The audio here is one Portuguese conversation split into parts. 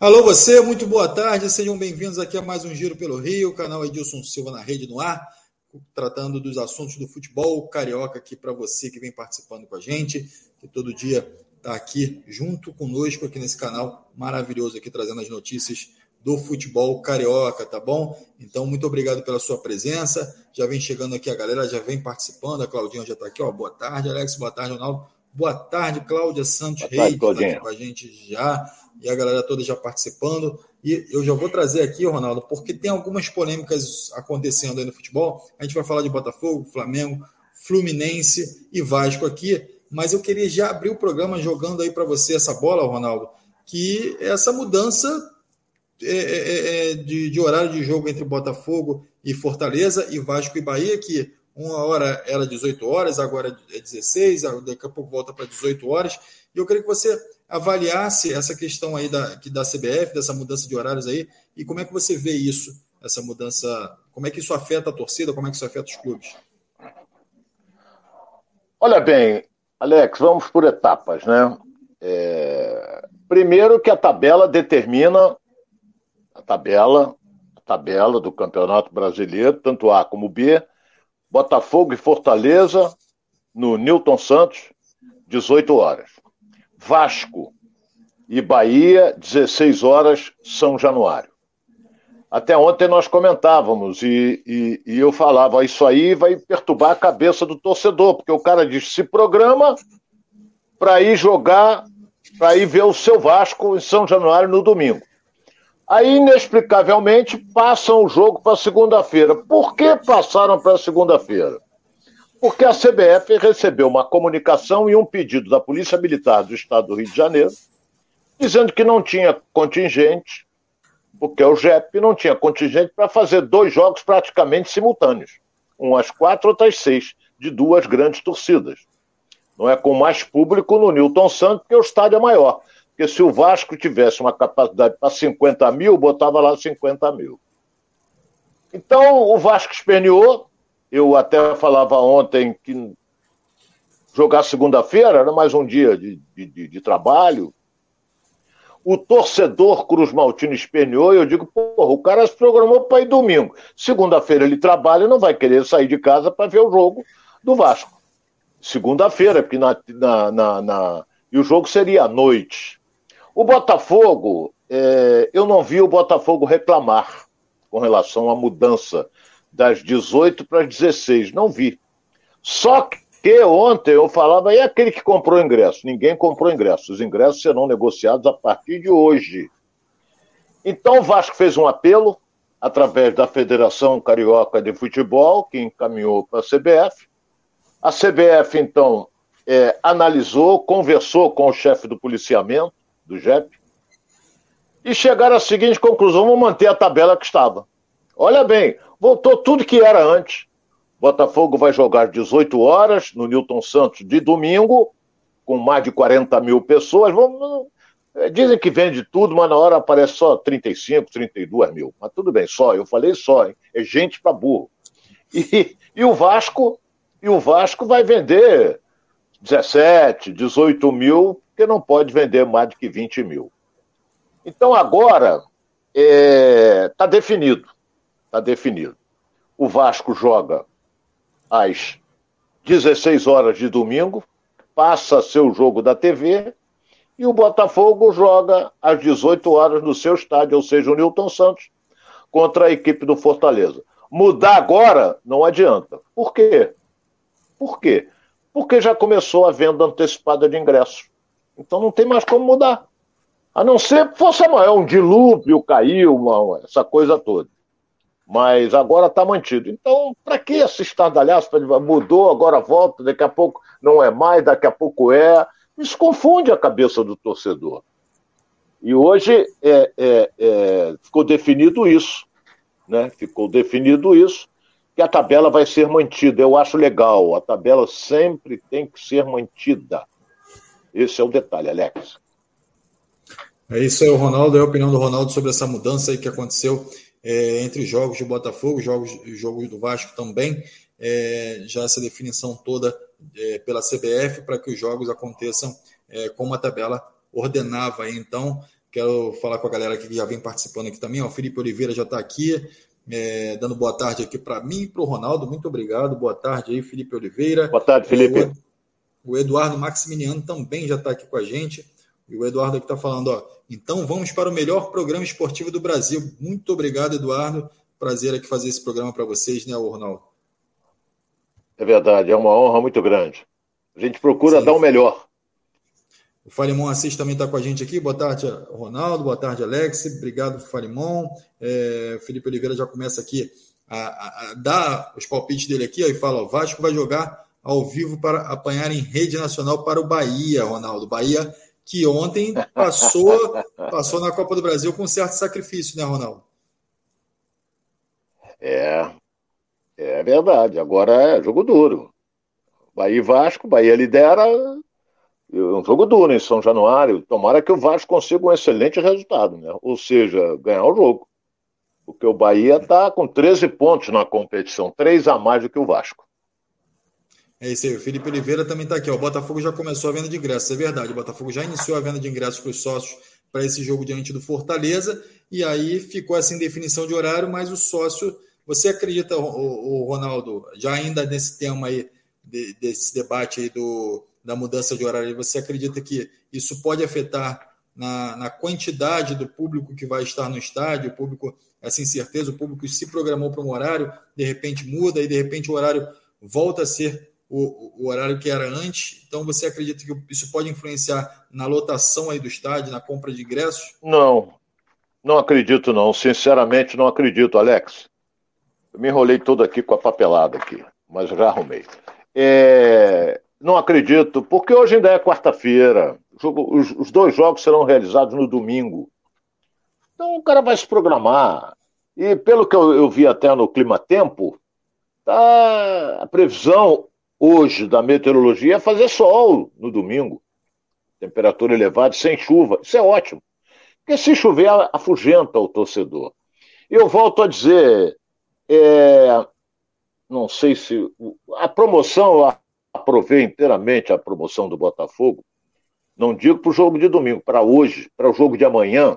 Alô você, muito boa tarde, sejam bem-vindos aqui a mais um Giro pelo Rio, canal Edilson Silva na Rede no Ar, tratando dos assuntos do futebol carioca aqui para você que vem participando com a gente, que todo dia está aqui junto conosco aqui nesse canal maravilhoso aqui trazendo as notícias do futebol carioca, tá bom? Então, muito obrigado pela sua presença. Já vem chegando aqui a galera, já vem participando. A Claudinha já está aqui, ó. Boa tarde, Alex. Boa tarde, Ronaldo. Boa tarde, Cláudia Santos Reis, está aqui com a gente já e a galera toda já participando. E eu já vou trazer aqui, Ronaldo, porque tem algumas polêmicas acontecendo aí no futebol. A gente vai falar de Botafogo, Flamengo, Fluminense e Vasco aqui, mas eu queria já abrir o programa jogando aí para você essa bola, Ronaldo, que essa mudança é, é, é, de, de, horário de jogo entre Botafogo e Fortaleza e Vasco e Bahia, que uma hora era 18 horas, agora é 16, daqui a pouco volta para 18 horas. E eu queria que você avaliasse essa questão aí da, da CBF, dessa mudança de horários aí, e como é que você vê isso, essa mudança, como é que isso afeta a torcida, como é que isso afeta os clubes? Olha bem, Alex, vamos por etapas, né? É... Primeiro que a tabela determina a tabela, a tabela do Campeonato Brasileiro, tanto A como B, Botafogo e Fortaleza no Newton Santos, 18 horas. Vasco e Bahia, 16 horas, São Januário. Até ontem nós comentávamos e, e, e, eu falava, isso aí vai perturbar a cabeça do torcedor, porque o cara diz, se programa para ir jogar, para ir ver o seu Vasco em São Januário no domingo. Aí, inexplicavelmente, passam o jogo para segunda-feira. Por que passaram para segunda-feira? Porque a CBF recebeu uma comunicação e um pedido da Polícia Militar do Estado do Rio de Janeiro, dizendo que não tinha contingente, porque o JEP não tinha contingente para fazer dois jogos praticamente simultâneos, um às quatro, outro às seis, de duas grandes torcidas. Não é com mais público no Newton Santos, porque o estádio é maior. Porque se o Vasco tivesse uma capacidade para 50 mil, botava lá 50 mil. Então o Vasco esperneou, eu até falava ontem que jogar segunda-feira era mais um dia de, de, de, trabalho. O torcedor Cruz Maltino esperneou e eu digo, porra, o cara se programou para ir domingo. Segunda-feira ele trabalha e não vai querer sair de casa para ver o jogo do Vasco. Segunda-feira, porque na, na, na, na, E o jogo seria à noite. O Botafogo, é... eu não vi o Botafogo reclamar com relação à mudança das 18 para as 16. Não vi. Só que ontem eu falava, e aquele que comprou ingresso? Ninguém comprou ingresso. Os ingressos serão negociados a partir de hoje. Então o Vasco fez um apelo através da Federação Carioca de Futebol, que encaminhou para a CBF. A CBF, então, é, analisou, conversou com o chefe do policiamento, do JEP, e chegaram à seguinte conclusão: vamos manter a tabela que estava. Olha bem, voltou tudo que era antes. Botafogo vai jogar 18 horas no Newton Santos de domingo, com mais de 40 mil pessoas. Vamos, é, dizem que vende tudo, mas na hora aparece só 35, 32 mil. Mas tudo bem, só, eu falei só, hein? é gente para burro. E, e o Vasco, e o Vasco vai vender 17, 18 mil, porque não pode vender mais do que 20 mil. Então agora está é, tá definido. Está definido. O Vasco joga às 16 horas de domingo, passa seu jogo da TV, e o Botafogo joga às 18 horas no seu estádio, ou seja, o Newton Santos, contra a equipe do Fortaleza. Mudar agora não adianta. Por quê? Por quê? Porque já começou a venda antecipada de ingressos. Então não tem mais como mudar. A não ser força maior, um dilúvio caiu, uma, essa coisa toda mas agora está mantido. Então, para que esse estardalhaço? Mudou, agora volta, daqui a pouco não é mais, daqui a pouco é. Isso confunde a cabeça do torcedor. E hoje é, é, é, ficou definido isso, né? Ficou definido isso, que a tabela vai ser mantida. Eu acho legal, a tabela sempre tem que ser mantida. Esse é o detalhe, Alex. É isso aí, o Ronaldo, é a opinião do Ronaldo sobre essa mudança aí que aconteceu é, entre jogos de Botafogo, jogos, jogos do Vasco também, é, já essa definição toda é, pela CBF para que os jogos aconteçam é, como a tabela ordenava. Então, Quero falar com a galera que já vem participando aqui também. O Felipe Oliveira já está aqui, é, dando boa tarde aqui para mim e para o Ronaldo. Muito obrigado. Boa tarde aí, Felipe Oliveira. Boa tarde, Felipe. O, Eduardo Maximiliano também já está aqui com a gente. E o Eduardo aqui está falando, ó. Então vamos para o melhor programa esportivo do Brasil. Muito obrigado, Eduardo. Prazer aqui fazer esse programa para vocês, né, Ronaldo? É verdade, é uma honra muito grande. A gente procura Sim. dar o melhor. O Farimon Assis também está com a gente aqui. Boa tarde, Ronaldo. Boa tarde, Alex. Obrigado, Farimon. É, Felipe Oliveira já começa aqui a, a, a, dar os palpites dele aqui ó, e fala: o Vasco vai jogar ao vivo para apanhar em rede nacional para o Bahia, Ronaldo. Bahia que ontem passou, passou na Copa do Brasil com certo sacrifício, né, Ronaldo? É, é verdade. Agora é jogo duro. Bahia e Vasco, Bahia lidera, um jogo duro em São Januário. Tomara que o Vasco consiga um excelente resultado, né? Ou seja, ganhar o jogo. Porque o Bahia está com 13 pontos na competição, três a mais do que o Vasco. É isso aí. O Felipe Oliveira também está aqui. Ó. O Botafogo já começou a venda de ingressos, é verdade. O Botafogo já iniciou a venda de ingressos para os sócios para esse jogo diante do Fortaleza. E aí ficou essa indefinição de horário, mas o sócio. Você acredita, o, Ronaldo, já ainda nesse tema aí, desse debate aí do, da mudança de horário, você acredita que isso pode afetar na, na, quantidade do público que vai estar no estádio, o público, essa incerteza, o público se programou para um horário, de repente muda e de repente o horário volta a ser o, o, horário que era antes. Então você acredita que isso pode influenciar na lotação aí do estádio, na compra de ingressos? Não, não acredito não. Sinceramente não acredito, Alex. Eu me enrolei todo aqui com a papelada aqui, mas já arrumei. É, não acredito, porque hoje ainda é quarta-feira. Os, os, dois jogos serão realizados no domingo. Então o cara vai se programar. E pelo que eu, eu vi até no Clima Tempo, tá, a previsão hoje da meteorologia é fazer sol no domingo. Temperatura elevada, sem chuva. Isso é ótimo. Porque se chover, afugenta o torcedor. Eu volto a dizer, é, não sei se. A promoção, aprovei inteiramente a promoção do Botafogo. Não digo para o jogo de domingo, para hoje, para o jogo de amanhã,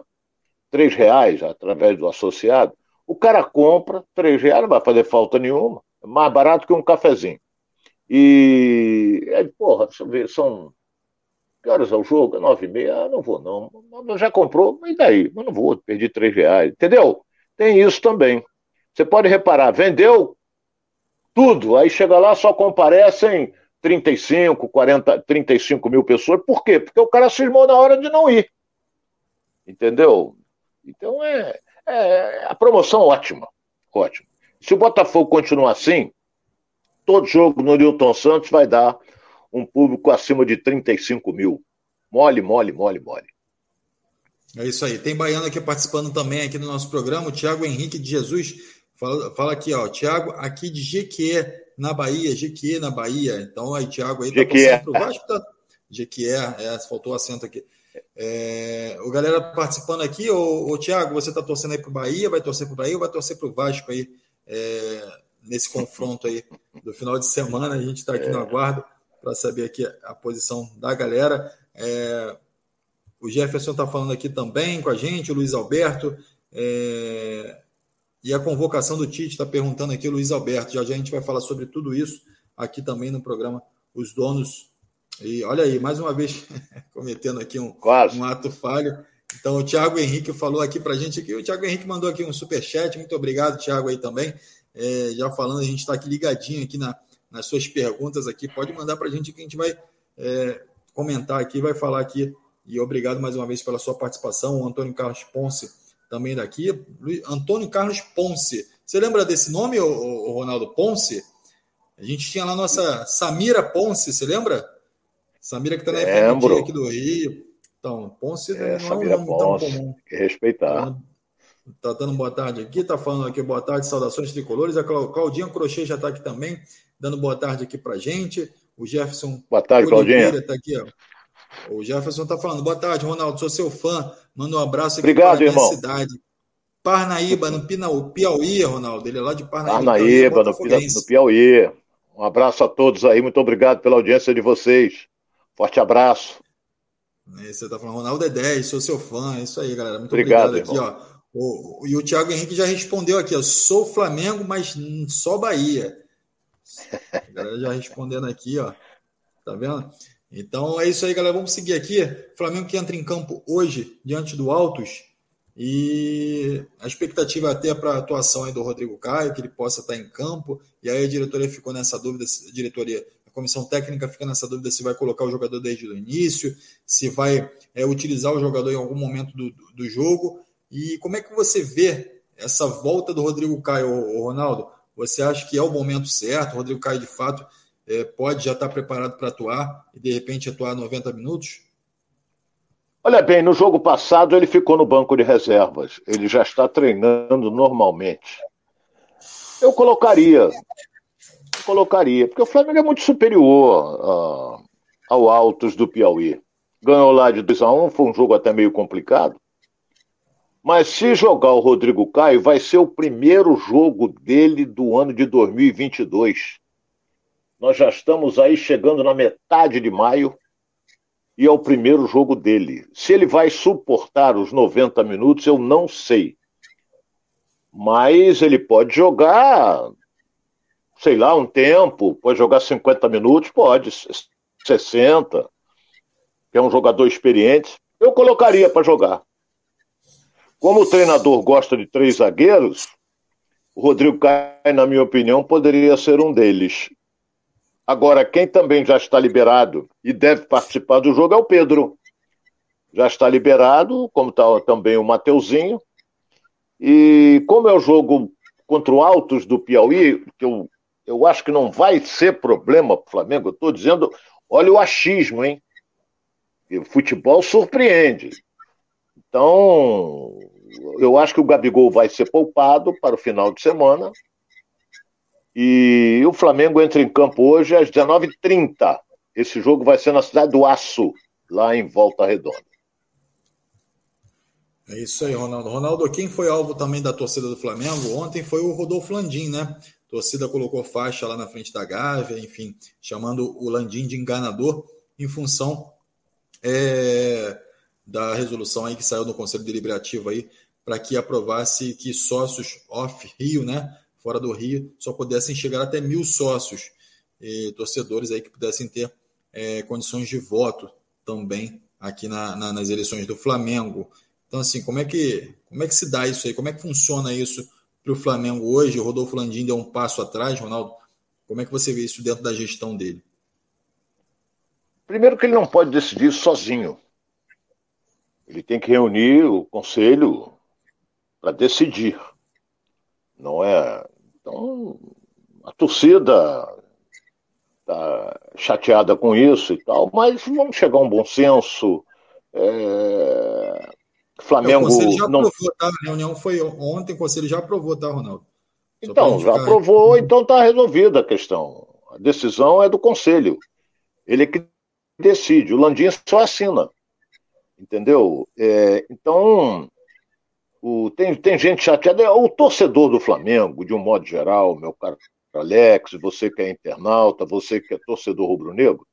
três reais através do associado. O cara compra, três reais, não vai fazer falta nenhuma. É mais barato que um cafezinho. E, aí, porra, deixa eu ver, são. Que horas é o jogo? É nove e meia? Ah, não vou, não. Já comprou? Mas daí? Mas não vou, perdi três reais. Entendeu? Tem isso também. Você pode reparar, vendeu tudo, aí chega lá, só comparecem 35, 40, 35 mil pessoas. Por quê? Porque o cara cismou na hora de não ir. Entendeu? Então é, é a promoção ótima. Ótimo. Se o Botafogo continuar assim, todo jogo no Newton Santos vai dar um público acima de 35 mil. Mole, mole, mole, mole. É isso aí. Tem baiano aqui participando também aqui do nosso programa, o Tiago Henrique de Jesus. Fala, fala aqui, ó, Tiago, aqui de Jequié, na Bahia, Jequié na Bahia. Então aí, Tiago, aí tá torcendo pro Vasco, tá? Jequié, é, faltou o acento aqui. É, o galera participando aqui, ô, ô Tiago, você tá torcendo aí pro Bahia, vai torcer pro Bahia ou vai torcer pro Vasco aí, é, nesse confronto aí do final de semana? A gente está aqui no é. aguardo para saber aqui a posição da galera. É, o Jefferson está falando aqui também com a gente, o Luiz Alberto. É, e a convocação do Tite, está perguntando aqui o Luiz Alberto. Já já a gente vai falar sobre tudo isso aqui também no programa Os Donos. E olha aí, mais uma vez cometendo aqui um, um ato falho. Então, o Thiago Henrique falou aqui para a gente aqui. O Thiago Henrique mandou aqui um super chat. Muito obrigado, Thiago, aí também. É, já falando, a gente está aqui ligadinho aqui na, nas suas perguntas aqui. Pode mandar para a gente que a gente vai é, comentar aqui, vai falar aqui. E obrigado mais uma vez pela sua participação. O Antônio Carlos Ponce também daqui, Antônio Carlos Ponce. Você lembra desse nome, o, o Ronaldo Ponce? A gente tinha lá nossa Samira Ponce, você lembra? Samira que está na FMG aqui do Rio. Então, Ponce é, não Samira é um nome Ponce, tão comum. Que respeitar. Tá, dando boa tarde aqui, tá falando aqui boa tarde, saudações tricolores. A Claudinha Crochê já está aqui também, dando boa tarde aqui para gente. O Jefferson. Boa tarde, Claudinha. Tá aqui, ó. O Jefferson está falando. Boa tarde, Ronaldo. Sou seu fã. Manda um abraço aqui Obrigado, para minha cidade. Parnaíba, no Piauí, Ronaldo. Ele é lá de Parnaíba. Parnaíba, no, no Piauí. Um abraço a todos aí. Muito obrigado pela audiência de vocês. Forte abraço. Você tá falando, Ronaldo é 10, sou seu fã, é isso aí, galera. Muito obrigado, obrigado aqui, ó. O, e o Thiago Henrique já respondeu aqui. Sou Flamengo, mas só Bahia. A galera já respondendo aqui, ó. Tá vendo? Então é isso aí, galera. Vamos seguir aqui. Flamengo que entra em campo hoje diante do Altos. E a expectativa é até para a atuação aí do Rodrigo Caio, que ele possa estar em campo. E aí a diretoria ficou nessa dúvida, a diretoria, a comissão técnica fica nessa dúvida se vai colocar o jogador desde o início, se vai é, utilizar o jogador em algum momento do, do jogo. E como é que você vê essa volta do Rodrigo Caio, Ronaldo? Você acha que é o momento certo? O Rodrigo Caio, de fato, é, pode já estar preparado para atuar e de repente atuar 90 minutos? Olha bem, no jogo passado ele ficou no banco de reservas. Ele já está treinando normalmente. Eu colocaria. Eu colocaria, porque o Flamengo é muito superior uh, ao Altos do Piauí. Ganhou lá de 2 a 1 foi um jogo até meio complicado. Mas se jogar o Rodrigo Caio, vai ser o primeiro jogo dele do ano de 2022. Nós já estamos aí chegando na metade de maio e é o primeiro jogo dele. Se ele vai suportar os 90 minutos, eu não sei. Mas ele pode jogar, sei lá, um tempo, pode jogar 50 minutos, pode, 60. É um jogador experiente. Eu colocaria para jogar. Como o treinador gosta de três zagueiros, o Rodrigo Caio, na minha opinião, poderia ser um deles. Agora, quem também já está liberado e deve participar do jogo é o Pedro. Já está liberado, como está também o Mateuzinho. E como é o jogo contra o Altos do Piauí, que eu, eu acho que não vai ser problema para o Flamengo, eu estou dizendo, olha o achismo, hein? E o futebol surpreende. Então, eu acho que o Gabigol vai ser poupado para o final de semana. E o Flamengo entra em campo hoje às 19h30. Esse jogo vai ser na cidade do Aço, lá em Volta Redonda. É isso aí, Ronaldo. Ronaldo, quem foi alvo também da torcida do Flamengo ontem foi o Rodolfo Landim, né? A torcida colocou faixa lá na frente da Gávea, enfim, chamando o Landim de enganador em função é, da resolução aí que saiu no Conselho Deliberativo aí para que aprovasse que sócios off-Rio, né, fora do Rio, só pudessem chegar até mil sócios, e torcedores aí que pudessem ter é, condições de voto também aqui na, na, nas eleições do Flamengo. Então, assim, como é que, como é que se dá isso aí? Como é que funciona isso para o Flamengo hoje? O Rodolfo Landim deu um passo atrás, Ronaldo. Como é que você vê isso dentro da gestão dele? Primeiro que ele não pode decidir sozinho. Ele tem que reunir o conselho para decidir. Não é? Então, a torcida está chateada com isso e tal, mas vamos chegar a um bom senso. É... Flamengo. É, o conselho já não... aprovou, tá? A reunião foi ontem, o conselho já aprovou, tá, Ronaldo? Só então, já aprovou, então está resolvida a questão. A decisão é do conselho. Ele é que decide. O Landim só assina. Entendeu? É, então, o, tem, tem gente chateada. É o torcedor do Flamengo, de um modo geral, meu caro Alex, você que é internauta, você que é torcedor rubro-negro,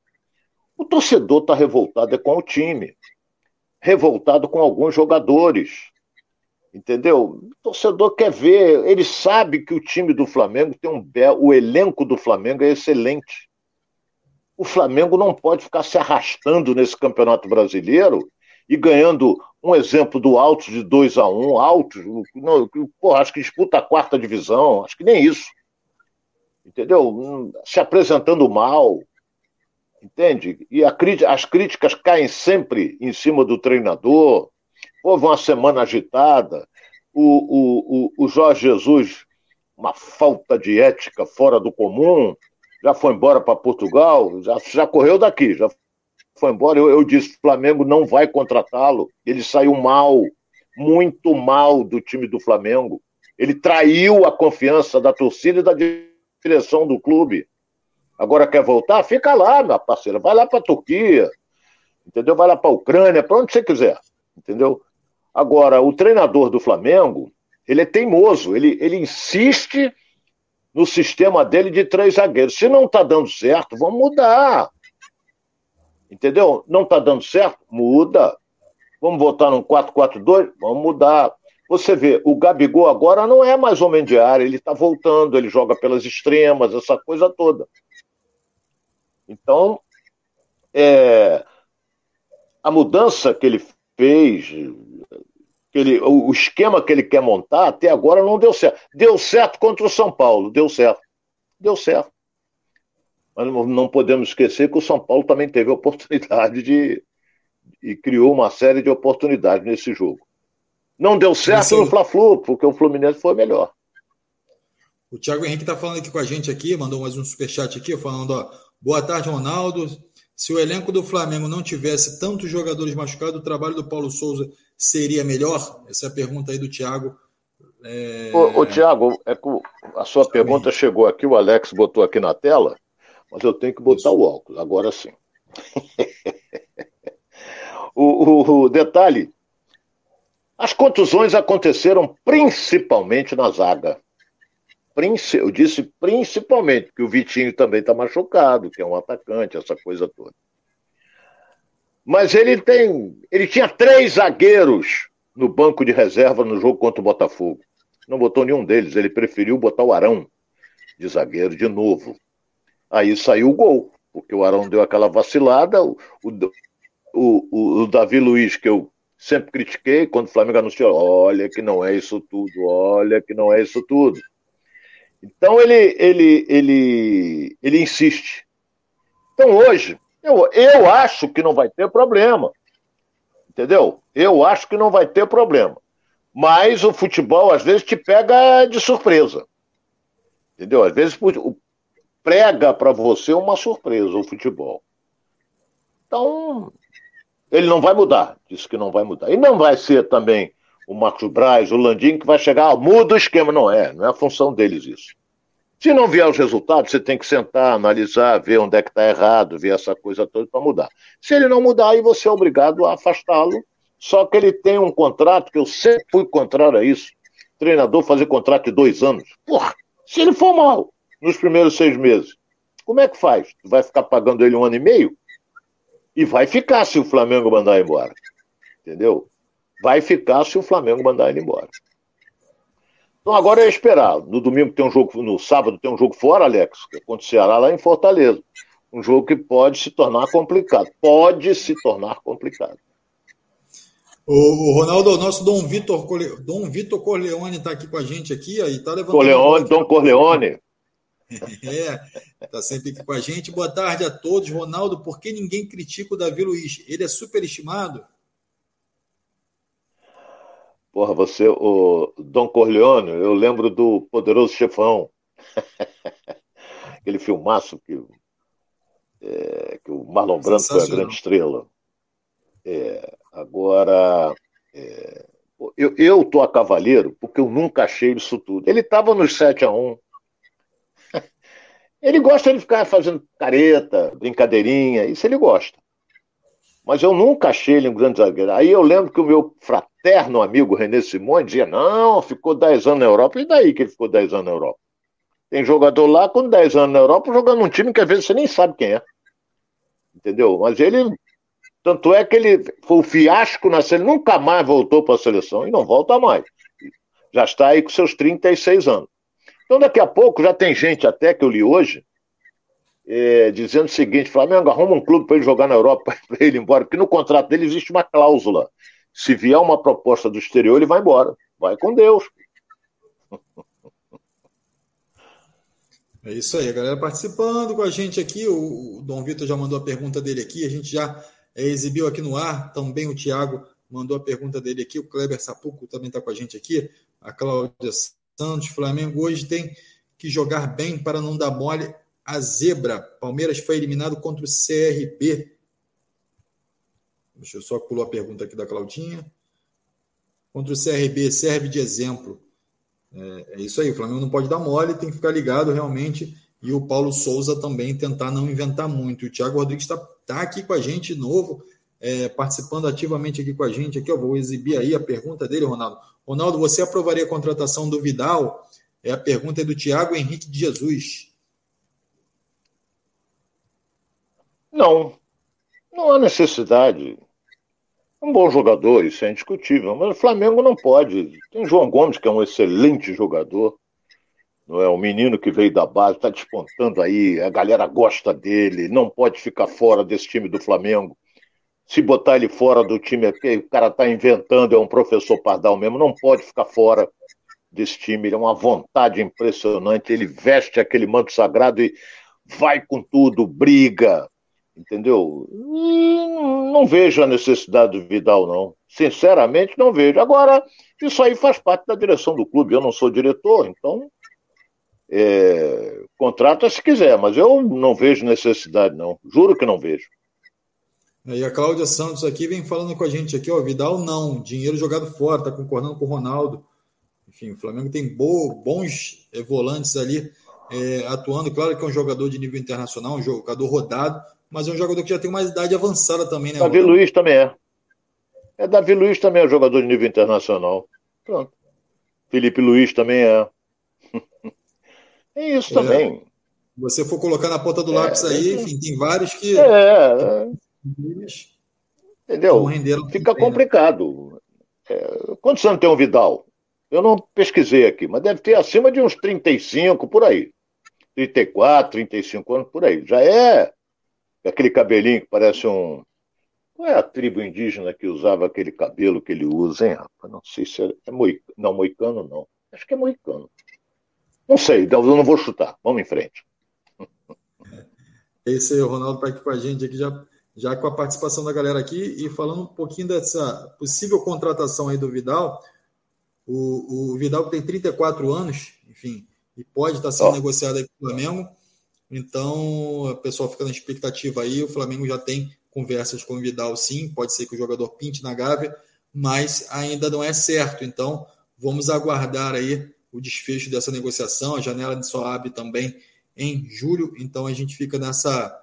o torcedor está revoltado com o time, revoltado com alguns jogadores. Entendeu? O torcedor quer ver, ele sabe que o time do Flamengo tem um belo, o elenco do Flamengo é excelente. O Flamengo não pode ficar se arrastando nesse Campeonato Brasileiro e ganhando um exemplo do Altos de 2 a 1 um, Altos, não, porra, acho que disputa a quarta divisão, acho que nem isso. Entendeu? Se apresentando mal, entende? E a, as críticas caem sempre em cima do treinador. Houve uma semana agitada, o, o, o, o Jorge Jesus, uma falta de ética fora do comum, já foi embora para Portugal, já, já correu daqui, já foi embora. Eu, eu disse: Flamengo não vai contratá-lo. Ele saiu mal, muito mal do time do Flamengo. Ele traiu a confiança da torcida e da direção do clube. Agora quer voltar? Fica lá, minha parceira. Vai lá para a Turquia, entendeu? Vai lá para a Ucrânia, para onde você quiser, entendeu? Agora, o treinador do Flamengo, ele é teimoso, ele, ele insiste no sistema dele de três zagueiros. Se não está dando certo, vamos mudar. Entendeu? Não está dando certo? Muda. Vamos voltar num 4-4-2? Vamos mudar. Você vê, o Gabigol agora não é mais homem de área, ele está voltando, ele joga pelas extremas, essa coisa toda. Então, é, a mudança que ele fez, que ele, o esquema que ele quer montar, até agora não deu certo. Deu certo contra o São Paulo, deu certo. Deu certo. Mas não podemos esquecer que o São Paulo também teve a oportunidade de. e criou uma série de oportunidades nesse jogo. Não deu certo no Fla-Flu, porque o Fluminense foi melhor. O Thiago Henrique está falando aqui com a gente aqui, mandou mais um superchat aqui, falando, ó, boa tarde, Ronaldo. Se o elenco do Flamengo não tivesse tantos jogadores machucados, o trabalho do Paulo Souza seria melhor? Essa é a pergunta aí do Thiago. É... Ô, ô Thiago, é a sua pergunta chegou aqui, o Alex botou aqui na tela, mas eu tenho que botar Isso. o óculos, agora sim. o, o, o detalhe as contusões aconteceram principalmente na zaga. Eu disse principalmente, porque o Vitinho também está machucado, que é um atacante, essa coisa toda. Mas ele tem. Ele tinha três zagueiros no banco de reserva no jogo contra o Botafogo. Não botou nenhum deles, ele preferiu botar o Arão de zagueiro de novo. Aí saiu o gol, porque o Arão deu aquela vacilada, o, o, o, o Davi Luiz, que eu sempre critiquei quando o Flamengo anunciou: olha que não é isso tudo, olha que não é isso tudo. Então ele, ele, ele, ele insiste. Então hoje, eu, eu acho que não vai ter problema. Entendeu? Eu acho que não vai ter problema. Mas o futebol, às vezes, te pega de surpresa. Entendeu? Às vezes prega para você uma surpresa o futebol. Então, ele não vai mudar, disse que não vai mudar. E não vai ser também o Marcos Braz, o Landim, que vai chegar, ah, muda o esquema. Não é, não é a função deles isso. Se não vier os resultados, você tem que sentar, analisar, ver onde é que está errado, ver essa coisa toda para mudar. Se ele não mudar, aí você é obrigado a afastá-lo. Só que ele tem um contrato, que eu sempre fui contrário a isso. Treinador fazer contrato de dois anos. Porra, se ele for mal nos primeiros seis meses, como é que faz? Vai ficar pagando ele um ano e meio? E vai ficar se o Flamengo mandar embora. Entendeu? Vai ficar se o Flamengo mandar ele embora. Então agora é esperar. No domingo tem um jogo, no sábado tem um jogo fora, Alex, que é contra o Ceará lá em Fortaleza. Um jogo que pode se tornar complicado. Pode se tornar complicado. O, Ronaldo, o nosso Dom Vitor Dom Vitor Corleone está aqui com a gente aqui, aí tá levantando. Corleone, Dom Corleone. É, tá sempre aqui com a gente. Boa tarde a todos. Ronaldo, por que ninguém critica o Davi Luiz? Ele é superestimado? Porra, você, o Dom Corleone, eu lembro do Poderoso Chefão. Aquele filmaço que, é, que o Marlon Brando foi a grande estrela. É, agora, é, eu, eu tô a cavaleiro porque eu nunca achei isso tudo. Ele estava nos 7 a 1 ele gosta de ficar fazendo careta, brincadeirinha, isso ele gosta. Mas eu nunca achei ele um grande zagueiro. Aí eu lembro que o meu fraterno amigo René Simões dizia: não, ficou 10 anos na Europa. E daí que ele ficou 10 anos na Europa? Tem jogador lá com 10 anos na Europa jogando um time que às vezes você nem sabe quem é. Entendeu? Mas ele. Tanto é que ele foi um fiasco na seleção, nunca mais voltou para a seleção e não volta mais. Já está aí com seus 36 anos. Então, daqui a pouco, já tem gente até que eu li hoje, é, dizendo o seguinte: Flamengo arruma um clube para ele jogar na Europa, para ele ir embora, porque no contrato dele existe uma cláusula. Se vier uma proposta do exterior, ele vai embora. Vai com Deus. É isso aí, a galera participando com a gente aqui. O, Dom Vitor já mandou a pergunta dele aqui, a gente já é, exibiu aqui no ar. Também o Thiago mandou a pergunta dele aqui. O Kleber Sapuco também está com a gente aqui. A Cláudia Santos, Flamengo hoje tem que jogar bem para não dar mole a zebra. Palmeiras foi eliminado contra o CRB. Deixa eu só pular a pergunta aqui da Claudinha. Contra o CRB, serve de exemplo. É, é, isso aí, o Flamengo não pode dar mole, tem que ficar ligado realmente. E o Paulo Souza também tentar não inventar muito. O Thiago Rodrigues está tá aqui com a gente de novo, é, participando ativamente aqui com a gente. Aqui, eu vou exibir aí a pergunta dele, Ronaldo. Ronaldo, você aprovaria a contratação do Vidal? É a pergunta do Tiago Henrique de Jesus. Não. Não há necessidade. Um bom jogador, isso é indiscutível, mas o Flamengo não pode. Tem João Gomes, que é um excelente jogador, não é? Um menino que veio da base, está despontando aí, a galera gosta dele, não pode ficar fora desse time do Flamengo. Se botar ele fora do time, é o cara está inventando, é um professor pardal mesmo, não pode ficar fora desse time. Ele é uma vontade impressionante, ele veste aquele manto sagrado e vai com tudo, briga, entendeu? não vejo a necessidade do Vidal, não. Sinceramente, não vejo. Agora, isso aí faz parte da direção do clube. Eu não sou diretor, então é, contrata se quiser, mas eu não vejo necessidade, não. Juro que não vejo. E a Cláudia Santos aqui vem falando com a gente aqui, ó, Vidal não, dinheiro jogado fora, tá concordando com o Ronaldo. Enfim, o Flamengo tem bo, bons eh, volantes ali é, atuando. Claro que é um jogador de nível internacional, um jogador rodado, mas é um jogador que já tem uma idade avançada também, né? Davi Luiz também é. É, Davi Luiz também é um jogador de nível internacional. Pronto. Felipe Luiz também é. É isso também. É. Você for colocar na ponta do é, lápis aí, enfim, tem vários que. É. é. Entendeu? Fica né? complicado. É, quantos anos tem um Vidal? Eu não pesquisei aqui, mas deve ter acima de uns 35 por aí. 34, 35 anos por aí. Já é aquele cabelinho que parece um. Qual é a tribo indígena que usava aquele cabelo que ele usa, hein, rapaz? Não sei se é, é moicano. Não, moicano não. Acho que é moicano. Não sei, eu não vou chutar. Vamos em frente. Esse aí, o Ronaldo está aqui com a gente aqui já, já com a participação da galera aqui e falando um pouquinho dessa possível contratação aí do Vidal. O, o Vidal tem 34 anos, enfim, e pode estar sendo oh. negociado aí com o Flamengo. Então, o pessoal fica na expectativa aí. O Flamengo já tem conversas com o Vidal, sim. Pode ser que o jogador pinte na Gávea, mas ainda não é certo. Então, vamos aguardar aí o desfecho dessa negociação. A janela só abre também em julho, então a gente fica nessa,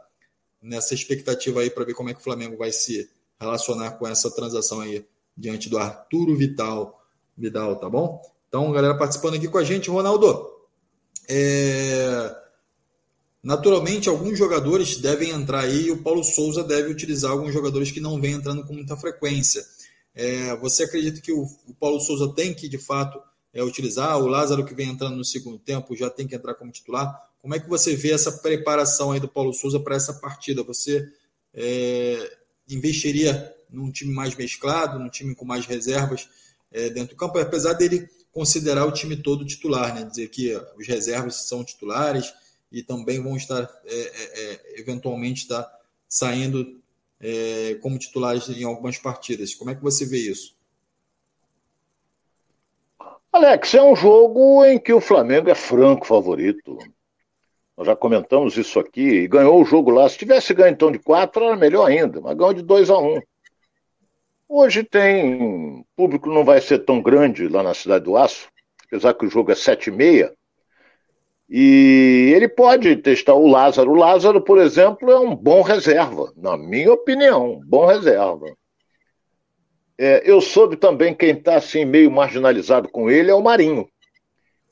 nessa expectativa aí para ver como é que o Flamengo vai se relacionar com essa transação aí diante do Arturo Vital, Vidal, tá bom? Então, galera participando aqui com a gente, Ronaldo. É... Naturalmente, alguns jogadores devem entrar aí e o Paulo Souza deve utilizar alguns jogadores que não vêm entrando com muita frequência. É... Você acredita que o, Paulo Souza tem que, de fato, é, utilizar. O Lázaro, que vem entrando no segundo tempo, já tem que entrar como titular. Como é que você vê essa preparação aí do Paulo Souza para essa partida? Você é, investiria num time mais mesclado, num time com mais reservas é, dentro do campo, apesar dele considerar o time todo titular, né? dizer que os reservas são titulares e também vão estar é, é, é eventualmente estar saindo é, como titulares em algumas partidas. Como é que você vê isso? Alex, é um jogo em que o Flamengo é franco favorito. Nós já comentamos isso aqui e ganhou o jogo lá. Se tivesse ganho então de 4, era melhor ainda, mas ganhou de 2 a 1. Um. Hoje tem. O público não vai ser tão grande lá na Cidade do Aço, apesar que o jogo é 7 e meia. E ele pode testar o Lázaro. O Lázaro, por exemplo, é um bom reserva, na minha opinião, bom reserva. É, eu soube também quem está assim meio marginalizado com ele é o Marinho,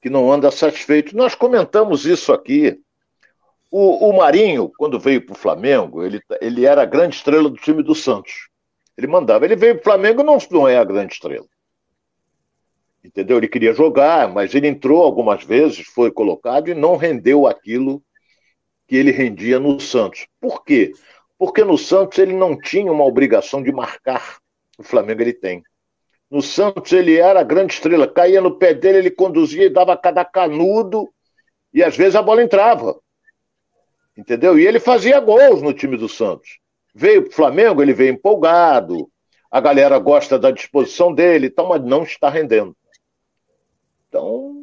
que não anda satisfeito. Nós comentamos isso aqui. O, o Marinho, quando veio para o Flamengo, ele, ele era a grande estrela do time do Santos. Ele mandava. Ele veio para o Flamengo não, não é a grande estrela. Entendeu? Ele queria jogar, mas ele entrou algumas vezes, foi colocado e não rendeu aquilo que ele rendia no Santos. Por quê? Porque no Santos ele não tinha uma obrigação de marcar o Flamengo ele tem. No Santos ele era a grande estrela, caía no pé dele, ele conduzia e dava cada canudo, e às vezes a bola entrava. Entendeu? E ele fazia gols no time do Santos. Veio para o Flamengo, ele veio empolgado, a galera gosta da disposição dele, então, mas não está rendendo. Então,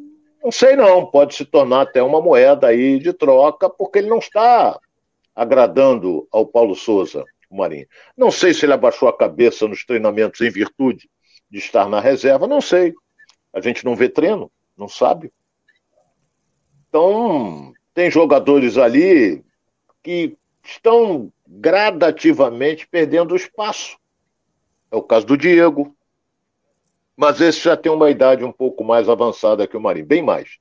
não sei não, pode se tornar até uma moeda aí de troca, porque ele não está agradando ao Paulo Souza o Marinho. Não sei se ele abaixou a cabeça nos treinamentos em virtude de estar na reserva, não sei. A gente não vê treino, não sabe. Então, tem jogadores ali que estão gradativamente perdendo espaço. É o caso do Diego. Mas esse já tem uma idade um pouco mais avançada que o Marinho, bem mais.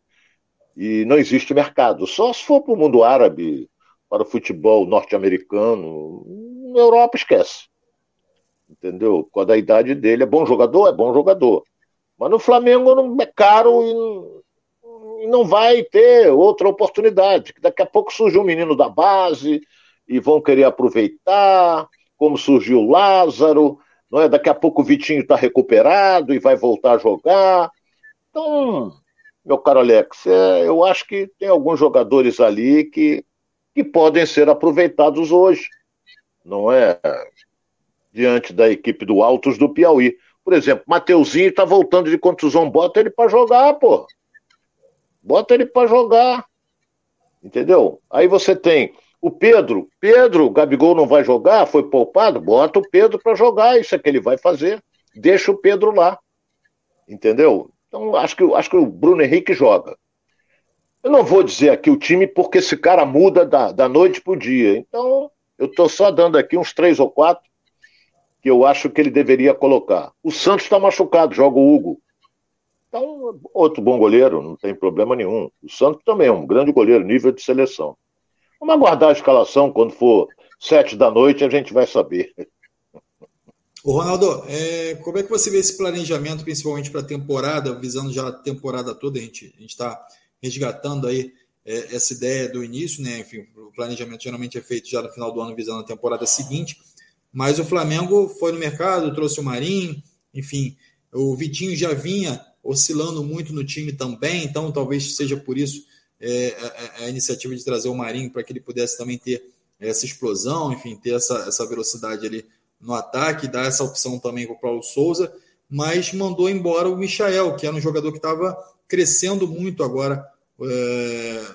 E não existe mercado. Só se for para o mundo árabe, para o futebol norte-americano, na Europa esquece. Entendeu? Com a idade dele, é bom jogador? É bom jogador. Mas no Flamengo não é caro e, e não vai ter outra oportunidade. Daqui a pouco surge um menino da base e vão querer aproveitar, como surgiu o Lázaro, não é? Daqui a pouco o Vitinho está recuperado e vai voltar a jogar. Então, meu caro Alex, é, eu acho que tem alguns jogadores ali que, que podem ser aproveitados hoje, não é? Diante da equipe do Altos do Piauí. Por exemplo, Mateuzinho está voltando de contusão, bota ele para jogar, pô. Bota ele para jogar. Entendeu? Aí você tem o Pedro. Pedro, Gabigol não vai jogar, foi poupado, bota o Pedro para jogar, isso é que ele vai fazer. Deixa o Pedro lá. Entendeu? Então, acho que, acho que o Bruno Henrique joga. Eu não vou dizer aqui o time porque esse cara muda da, da noite para o dia. Então, eu estou só dando aqui uns três ou quatro que eu acho que ele deveria colocar. O Santos está machucado, joga o Hugo. Então, outro bom goleiro, não tem problema nenhum. O Santos também é um grande goleiro, nível de seleção. Vamos aguardar a escalação quando for sete da noite, a gente vai saber. O Ronaldo, é, como é que você vê esse planejamento, principalmente para a temporada, visando já a temporada toda? A gente está resgatando aí é, essa ideia do início, né? Enfim, o planejamento geralmente é feito já no final do ano, visando a temporada seguinte. Mas o Flamengo foi no mercado, trouxe o Marinho, enfim, o Vitinho já vinha oscilando muito no time também, então talvez seja por isso é, a, a, iniciativa de trazer o Marinho para que ele pudesse também ter essa explosão, enfim, ter essa, essa velocidade ali no ataque, dar essa opção também para o Paulo Souza, mas mandou embora o Michael, que era um jogador que estava crescendo muito agora é,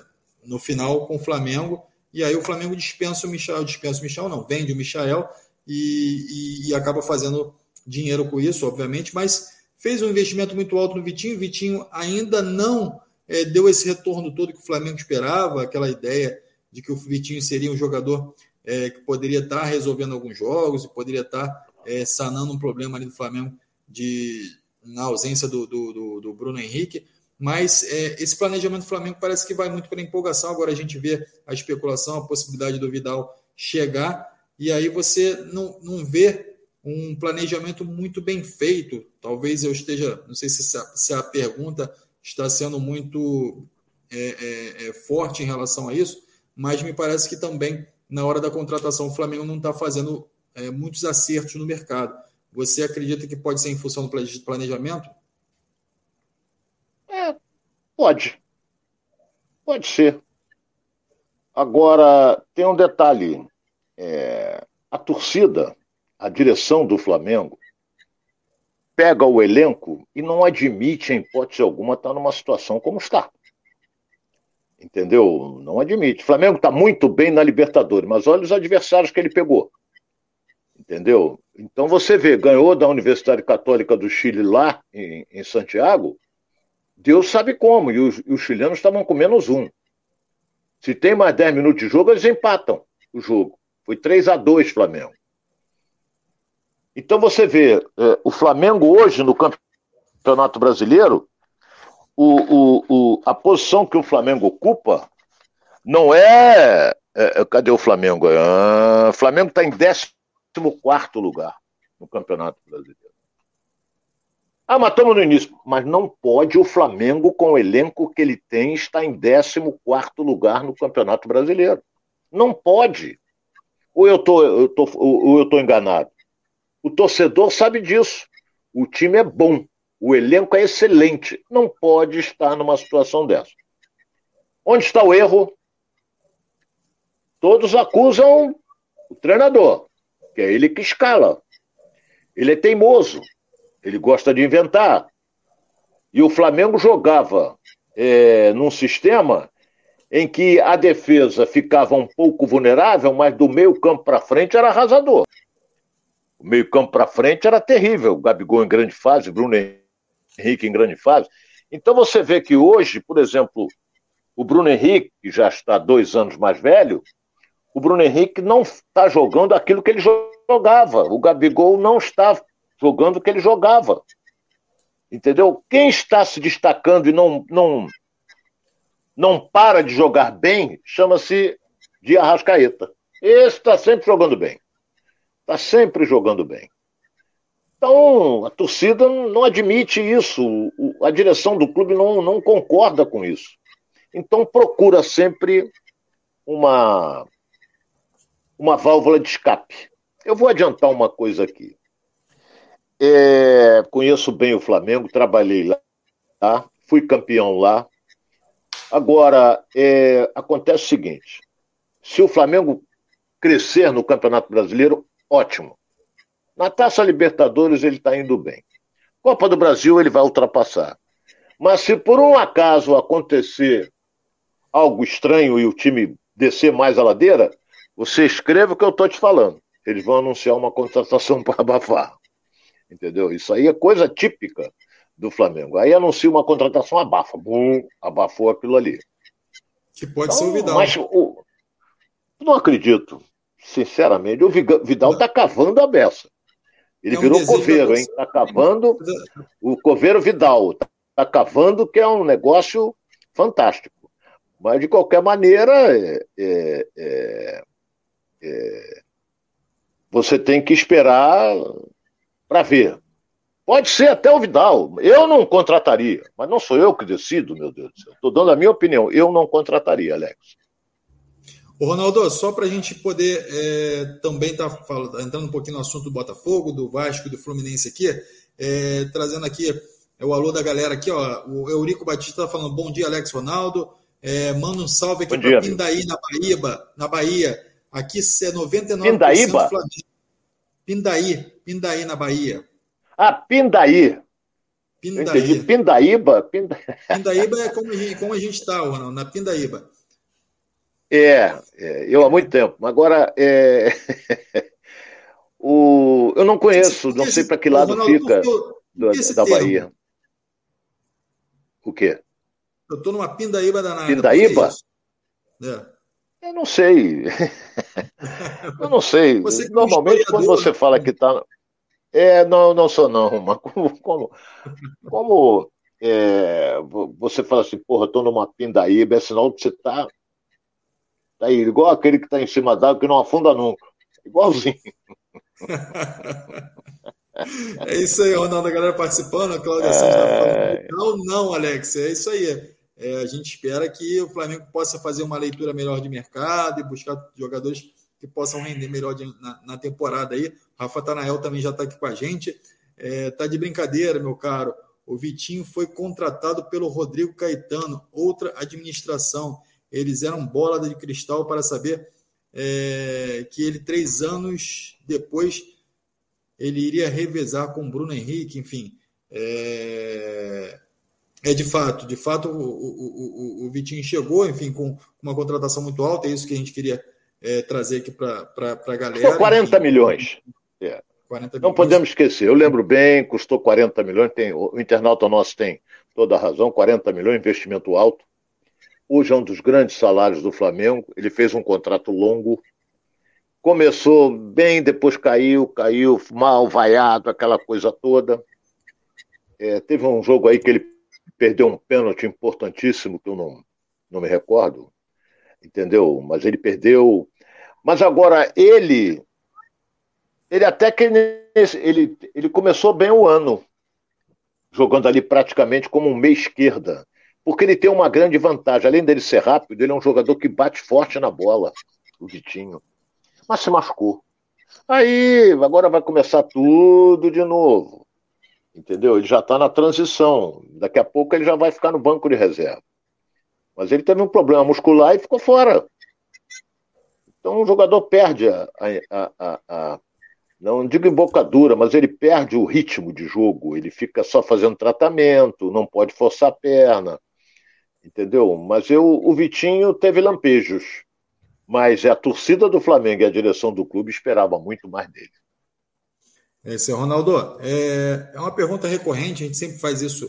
no final com o Flamengo. E aí o Flamengo dispensa o Michael, dispensa o Michael, não, vende o Michael e, e, e acaba fazendo dinheiro com isso, obviamente, mas fez um investimento muito alto no Vitinho. O Vitinho ainda não é, deu esse retorno todo que o Flamengo esperava, aquela ideia de que o Vitinho seria um jogador é, que poderia estar resolvendo alguns jogos e poderia estar é, sanando um problema ali do Flamengo de, na ausência do, do, do, do Bruno Henrique. Mas esse planejamento do Flamengo parece que vai muito para empolgação. Agora a gente vê a especulação, a possibilidade do Vidal chegar, e aí você não, não vê um planejamento muito bem feito. Talvez eu esteja, não sei se se a pergunta está sendo muito é, é, é, forte em relação a isso, mas me parece que também na hora da contratação, o Flamengo não está fazendo é, muitos acertos no mercado. Você acredita que pode ser em função do planejamento? É, pode. Pode ser. Agora, tem um detalhe. É, a torcida, a direção do Flamengo, pega o elenco e não admite, em hipótese alguma, estar tá numa situação como está. Entendeu? Não admite. O Flamengo está muito bem na Libertadores, mas olha os adversários que ele pegou. Entendeu? Então você vê, ganhou da Universidade Católica do Chile lá em, em Santiago, Deus sabe como, e os, e os chilenos estavam com menos um. Se tem mais 10 minutos de jogo, eles empatam o jogo. Foi 3 a 2 Flamengo. Então você vê, é, o Flamengo hoje no Campeonato Brasileiro o, o, o, a posição que o Flamengo ocupa não é. é, é cadê o Flamengo? Ah, o Flamengo está em 14 lugar no Campeonato Brasileiro. Ah, mas estamos no início. Mas não pode o Flamengo, com o elenco que ele tem, estar em 14 lugar no Campeonato Brasileiro. Não pode. Ou eu tô, eu tô, ou eu tô enganado. O torcedor sabe disso. O time é bom. O elenco é excelente. Não pode estar numa situação dessa. Onde está o erro? Todos acusam o treinador, que é ele que escala. Ele é teimoso. Ele gosta de inventar. E o Flamengo jogava é, num sistema em que a defesa ficava um pouco vulnerável, mas do meio campo para frente era arrasador. O meio campo para frente era terrível. O Gabigol em grande fase, Bruno Henrique em grande fase. Então você vê que hoje, por exemplo, o Bruno Henrique, que já está dois anos mais velho, o Bruno Henrique não está jogando aquilo que ele jogava. O Gabigol não está jogando o que ele jogava. Entendeu? Quem está se destacando e não, não, não para de jogar bem chama-se de Arrascaeta. Esse está sempre jogando bem. Está sempre jogando bem. Então, a torcida não admite isso, a direção do clube não, não concorda com isso. Então, procura sempre uma, uma válvula de escape. Eu vou adiantar uma coisa aqui. É, conheço bem o Flamengo, trabalhei lá, tá? fui campeão lá. Agora, é, acontece o seguinte: se o Flamengo crescer no Campeonato Brasileiro, ótimo. Na Taça Libertadores ele está indo bem. Copa do Brasil ele vai ultrapassar. Mas se por um acaso acontecer algo estranho e o time descer mais a ladeira, você escreve o que eu estou te falando. Eles vão anunciar uma contratação para abafar. Entendeu? Isso aí é coisa típica do Flamengo. Aí anuncia uma contratação, abafa. Bum, abafou aquilo ali. Que pode então, ser o Vidal. Mas o, não acredito. Sinceramente, o Vidal está cavando a beça. Ele é um virou coveiro, hein? Está cavando o coveiro Vidal. Está cavando, que é um negócio fantástico. Mas, de qualquer maneira, é, é, é, é você tem que esperar para ver. Pode ser até o Vidal. Eu não contrataria, mas não sou eu que decido, meu Deus do céu. Estou dando a minha opinião. Eu não contrataria, Alex. Ô Ronaldo, só para a gente poder é, também estar tá entrando um pouquinho no assunto do Botafogo, do Vasco e do Fluminense aqui, é, trazendo aqui é, o alô da galera aqui, ó. O Eurico Batista está falando bom dia, Alex Ronaldo. É, manda um salve aqui para Pindaí, na Bahia, na Bahia. Aqui é 99% Pindaíba? Flamengo. Pindaí, Pindaí, na Bahia. Ah, Pindaí. Pindaí. Pindaíba? Pinda... Pindaíba é como a gente está, Ronaldo, na Pindaíba. É, é, eu há muito tempo. Agora, é... o... eu não conheço, não sei para que lado Ronaldo, fica do, da Bahia. O quê? Eu estou numa pindaíba danada. Pindaíba? É. Eu não sei. eu não sei. Você Normalmente, quando você fala que está. É, não, não sou não, mas como, como, como é, você fala assim, porra, estou numa pindaíba, é sinal que você está Tá aí, igual aquele que está em cima d'água que não afunda nunca. Igualzinho. é isso aí, Ronaldo, a galera participando, a Cláudia tá é... Não, não, Alex, é isso aí. É, a gente espera que o Flamengo possa fazer uma leitura melhor de mercado e buscar jogadores que possam render melhor de, na, na, temporada aí. Rafa Tanael também já está aqui com a gente. É, tá de brincadeira, meu caro. O Vitinho foi contratado pelo Rodrigo Caetano, outra administração. Eles eram bola de cristal para saber é, que ele, três anos depois, ele iria revezar com Bruno Henrique, enfim. É, é de fato, de fato, o, o, o, o Vitinho chegou, enfim, com uma contratação muito alta, é isso que a gente queria é, trazer aqui para a galera. Custou 40 enfim, milhões. É. 40 Não podemos esquecer, eu lembro bem, custou 40 milhões, tem, o internauta nosso tem toda a razão, 40 milhões, investimento alto. Hoje é um dos grandes salários do Flamengo. Ele fez um contrato longo. Começou bem, depois caiu, caiu mal, vaiado, aquela coisa toda. É, teve um jogo aí que ele perdeu um pênalti importantíssimo, que eu não, não me recordo, entendeu? Mas ele perdeu. Mas agora ele. Ele até que ele, ele começou bem o ano, jogando ali praticamente como um meia esquerda porque ele tem uma grande vantagem. Além dele ser rápido, ele é um jogador que bate forte na bola, o Vitinho. Mas se machucou. Aí, agora vai começar tudo de novo. Entendeu? Ele já está na transição. Daqui a pouco ele já vai ficar no banco de reserva. Mas ele teve um problema muscular e ficou fora. Então o jogador perde a, a, a, a não digo embocadura, mas ele perde o ritmo de jogo. Ele fica só fazendo tratamento, não pode forçar a perna entendeu? Mas eu, o Vitinho teve lampejos, mas a torcida do Flamengo e a direção do clube esperava muito mais dele. Esse é Ronaldo. É, é uma pergunta recorrente, a gente sempre faz isso,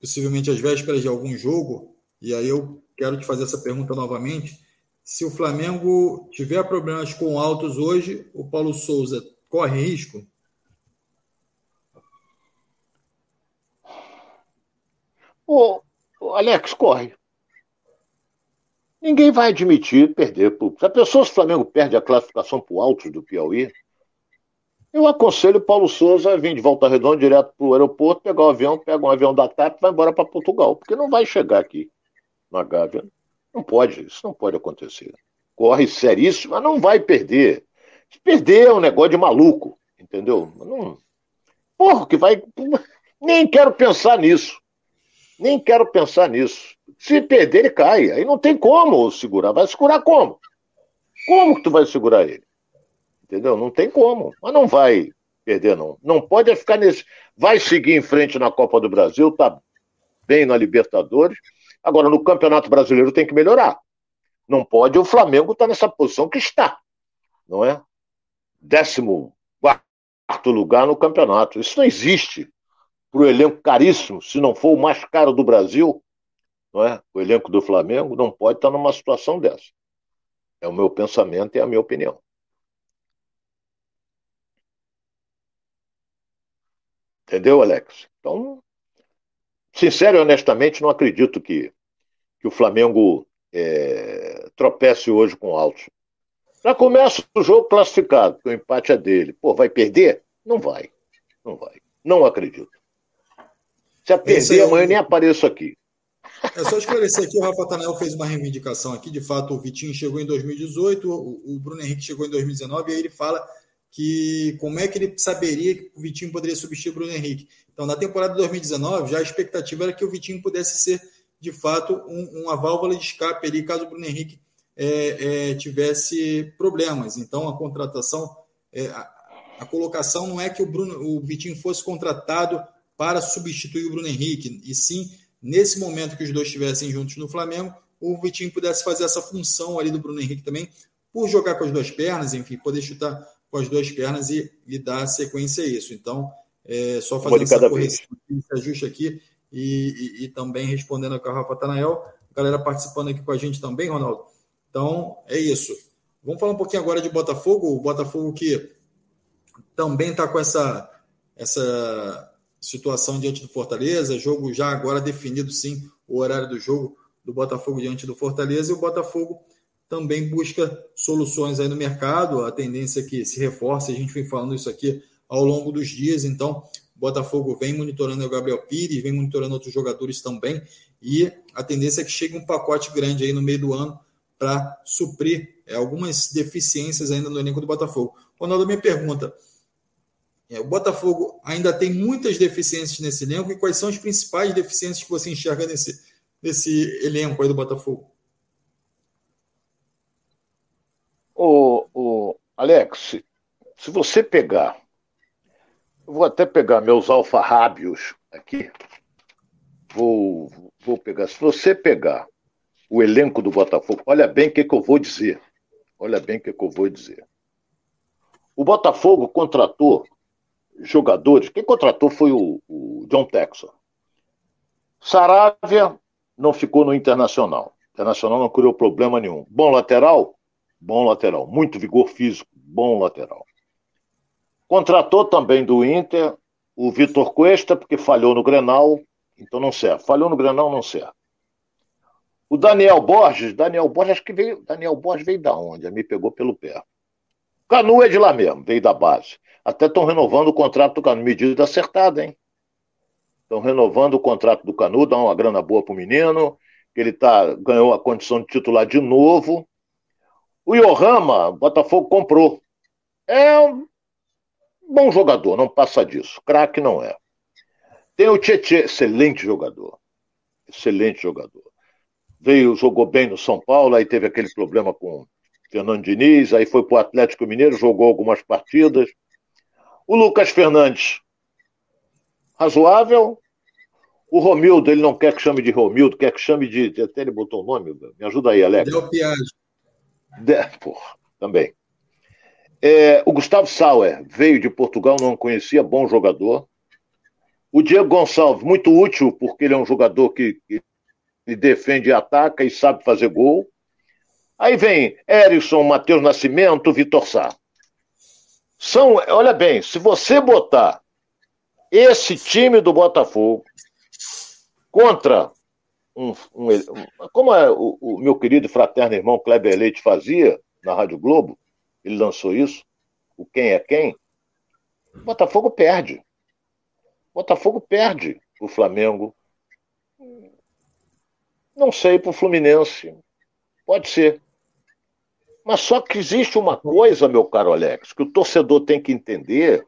possivelmente às vésperas de algum jogo, e aí eu quero te fazer essa pergunta novamente. Se o Flamengo tiver problemas com altos hoje, o Paulo Souza corre risco? O, Alex, corre. Ninguém vai admitir perder. Se a pessoa, se o Flamengo perde a classificação para o alto do Piauí, eu aconselho Paulo Souza a vir de volta redonda direto para o aeroporto, pegar o avião, pega um avião da TAP e vai embora para Portugal, porque não vai chegar aqui na Gávea. Não pode, isso não pode acontecer. Corre seríssimo, mas não vai perder. Se perder é um negócio de maluco, entendeu? Não... Porra, que vai. Nem quero pensar nisso. Nem quero pensar nisso. Se perder, ele cai. Aí não tem como segurar. Vai segurar como? Como que tu vai segurar ele? Entendeu? Não tem como. Mas não vai perder, não. Não pode ficar nesse. Vai seguir em frente na Copa do Brasil, tá bem na Libertadores. Agora, no Campeonato Brasileiro tem que melhorar. Não pode o Flamengo estar tá nessa posição que está. Não é? Décimo quarto lugar no campeonato. Isso não existe para o elenco caríssimo, se não for o mais caro do Brasil, não é? O elenco do Flamengo não pode estar numa situação dessa. É o meu pensamento e a minha opinião. Entendeu, Alex? Então, sincero e honestamente, não acredito que, que o Flamengo é, tropece hoje com o Altos. Já começa o jogo classificado, que o empate é dele. Pô, vai perder? Não vai. Não vai. Não acredito. Se a perder, amanhã nem apareço aqui. É só esclarecer aqui, o Rafa Tanel fez uma reivindicação aqui. De fato, o Vitinho chegou em 2018, o Bruno Henrique chegou em 2019, e aí ele fala que como é que ele saberia que o Vitinho poderia substituir o Bruno Henrique. Então, na temporada de 2019, já a expectativa era que o Vitinho pudesse ser, de fato, um, uma válvula de escape ali, caso o Bruno Henrique é, é, tivesse problemas. Então, a contratação, é, a, a, colocação não é que o, Bruno, o Vitinho fosse contratado para substituir o Bruno Henrique, e sim, nesse momento que os dois estivessem juntos no Flamengo, o Vitinho pudesse fazer essa função ali do Bruno Henrique também, por jogar com as duas pernas, enfim, poder chutar com as duas pernas e, e dar sequência a isso. Então, é, só fazendo essa correção, esse ajuste aqui e, e, e, também respondendo a Rafa Tanael, galera participando aqui com a gente também, Ronaldo. Então, é isso. Vamos falar um pouquinho agora de Botafogo, o Botafogo que também está com essa, essa situação diante do Fortaleza, jogo já agora definido sim o horário do jogo do Botafogo diante do Fortaleza, e o Botafogo também busca soluções aí no mercado, a tendência é que se reforce, a gente vem falando isso aqui ao longo dos dias, então o Botafogo vem monitorando o Gabriel Pires, vem monitorando outros jogadores também, e a tendência é que chegue um pacote grande aí no meio do ano para suprir é, algumas deficiências ainda no elenco do Botafogo. Ronaldo, minha pergunta, o Botafogo ainda tem muitas deficiências nesse elenco, e quais são as principais deficiências que você enxerga nesse, nesse elenco aí do Botafogo? O, o Alex, se você pegar, eu vou até pegar meus alfarrábios aqui, vou, vou pegar, se você pegar o elenco do Botafogo, olha bem o que, que eu vou dizer, olha bem o que, que eu vou dizer. O Botafogo contratou jogadores, quem contratou foi o, o John Texon. Saravia não ficou no Internacional. Internacional não criou problema nenhum. Bom lateral, bom lateral. Muito vigor físico, bom lateral. Contratou também do Inter o Vitor Cuesta, porque falhou no Grenal, então não serve. Falhou no Grenal, não serve. O Daniel Borges, Daniel Borges, acho que veio. Daniel Borges veio da onde? Me pegou pelo pé. Canu é de lá mesmo, veio da base. Até estão renovando o contrato do Canu. Medida acertada, hein? Estão renovando o contrato do Canu, dá uma grana boa pro menino, que ele tá, ganhou a condição de titular de novo. O Yohama, Botafogo comprou. É um bom jogador, não passa disso. Craque não é. Tem o Tietchan, excelente jogador. Excelente jogador. Veio, jogou bem no São Paulo, aí teve aquele problema com Fernando Diniz, aí foi para o Atlético Mineiro, jogou algumas partidas. O Lucas Fernandes, razoável. O Romildo, ele não quer que chame de Romildo, quer que chame de. Até ele botou o nome, me ajuda aí, Alex. Del Piage. De... Porra, também. É, o Gustavo Sauer veio de Portugal, não conhecia, bom jogador. O Diego Gonçalves, muito útil, porque ele é um jogador que, que defende e ataca e sabe fazer gol. Aí vem Erisson, Matheus Nascimento, Vitor Sá. São, olha bem, se você botar esse time do Botafogo contra um, um, como é o, o, meu querido fraterno irmão Kleber Leite fazia na Rádio Globo, ele lançou isso, o quem é quem, o Botafogo perde. O Botafogo perde o Flamengo. Não sei para o Fluminense. Pode ser. Mas só que existe uma coisa, meu caro Alex, que o torcedor tem que entender: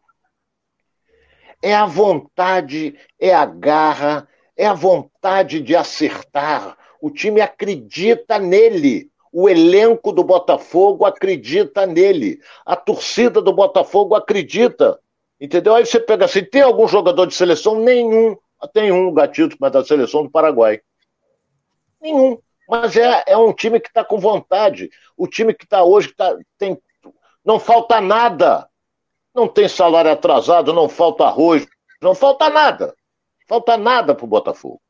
é a vontade, é a garra, é a vontade de acertar. O time acredita nele. O elenco do Botafogo acredita nele. A torcida do Botafogo acredita. Entendeu? Aí você pega assim: tem algum jogador de seleção? Nenhum. Tem um gatito, mas da seleção do Paraguai. Nenhum. Mas é, é um time que está com vontade. O time que está hoje que tá, tem, não falta nada. Não tem salário atrasado, não falta arroz, não falta nada. Falta nada para o Botafogo.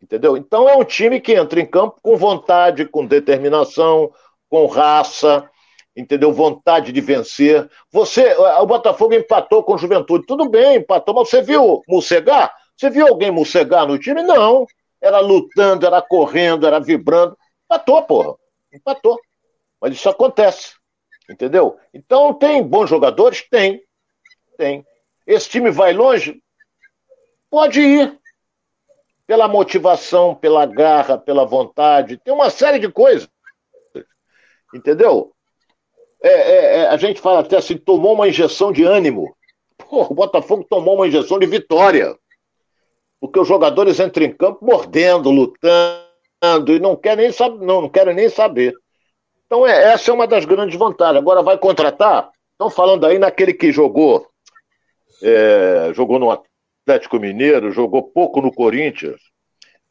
Entendeu? Então é um time que entra em campo com vontade, com determinação, com raça, entendeu? Vontade de vencer. Você, o Botafogo empatou com o Juventude. Tudo bem, empatou, mas você viu morcegar? Você viu alguém morcegar no time? Não. Era lutando, era correndo, era vibrando. Empatou, porra. Empatou. Mas isso acontece. Entendeu? Então tem bons jogadores? Tem. Tem. Esse time vai longe? Pode ir. Pela motivação, pela garra, pela vontade. Tem uma série de coisas. Entendeu? É, é, é, a gente fala até assim, tomou uma injeção de ânimo. Pô, o Botafogo tomou uma injeção de vitória. Porque os jogadores entram em campo mordendo, lutando, e não querem nem, saber, não, não querem nem saber. Então, é, essa é uma das grandes vantagens. Agora, vai contratar? Estão falando aí naquele que jogou, é, jogou no Atlético Mineiro, jogou pouco no Corinthians.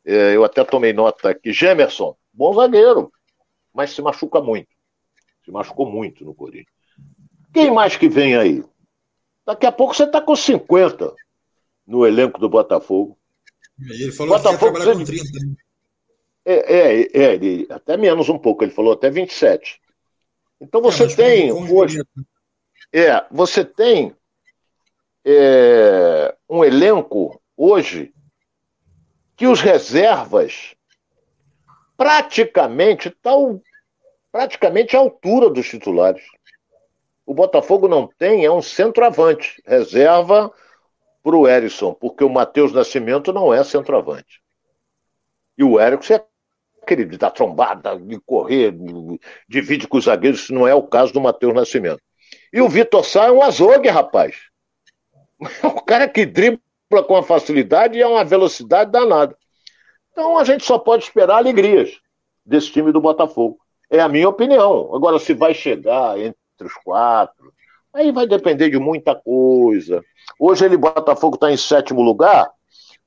É, eu até tomei nota aqui. Gemerson, bom zagueiro, mas se machuca muito. Se machucou muito no Corinthians. Quem mais que vem aí? Daqui a pouco você está com 50 no elenco do Botafogo. Ele falou Botafogo que ia trabalhar com 30. Né? É, é, é ele, até menos um pouco, ele falou até 27. Então você é, tem hoje. É, você tem é, um elenco hoje que os reservas praticamente estão praticamente à altura dos titulares. O Botafogo não tem, é um centroavante. Reserva para o Erisson, porque o Matheus Nascimento não é centroavante. E o Erickson é aquele de dar trombada, de correr, divide com os zagueiros, isso não é o caso do Matheus Nascimento. E o Vitor Sá é um azogue, rapaz. O cara que dribla com uma facilidade e é uma velocidade danada. Então a gente só pode esperar alegrias desse time do Botafogo. É a minha opinião. Agora, se vai chegar entre os quatro, aí vai depender de muita coisa. Hoje ele, Botafogo, está em sétimo lugar,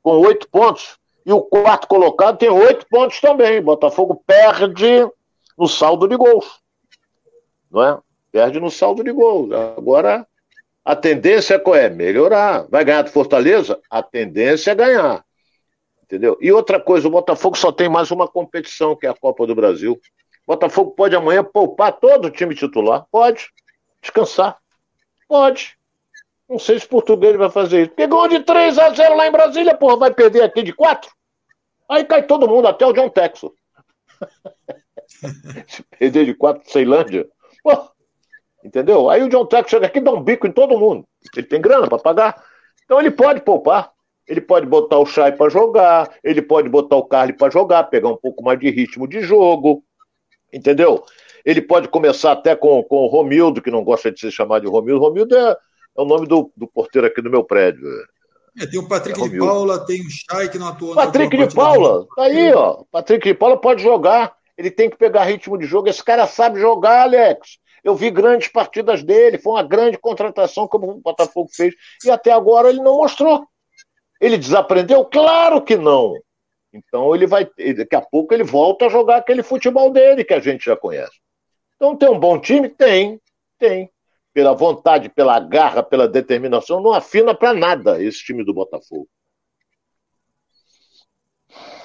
com oito pontos. E o quarto colocado tem oito pontos também. Botafogo perde no saldo de gols. Não é? Perde no saldo de gols. Agora, a tendência qual é? Melhorar. Vai ganhar do Fortaleza? A tendência é ganhar. Entendeu? E outra coisa, o Botafogo só tem mais uma competição, que é a Copa do Brasil. O Botafogo pode amanhã poupar todo o time titular? Pode. Descansar? Pode. Não sei se o português vai fazer isso. Pegou de 3 a 0 lá em Brasília, porra, vai perder aqui de 4? Aí cai todo mundo, até o John Texas. se perder de 4 Ceilândia, porra, entendeu? Aí o John Texas chega aqui e dá um bico em todo mundo. Ele tem grana para pagar. Então ele pode poupar. Ele pode botar o Chay para jogar, ele pode botar o Carly para jogar, pegar um pouco mais de ritmo de jogo, entendeu? Ele pode começar até com, com o Romildo, que não gosta de ser chamado de Romildo. Romildo é, é o nome do, do porteiro aqui do meu prédio. É, tem o Patrick é de Paula, tem o Chay que não atuou. Patrick de Paula, tá aí, ó. Patrick de Paula pode jogar. Ele tem que pegar ritmo de jogo. Esse cara sabe jogar, Alex. Eu vi grandes partidas dele, foi uma grande contratação como o Botafogo fez. E até agora ele não mostrou. Ele desaprendeu? Claro que não. Então ele vai. Daqui a pouco ele volta a jogar aquele futebol dele que a gente já conhece. Então tem um bom time? Tem, tem. Pela vontade, pela garra, pela determinação, não afina para nada esse time do Botafogo.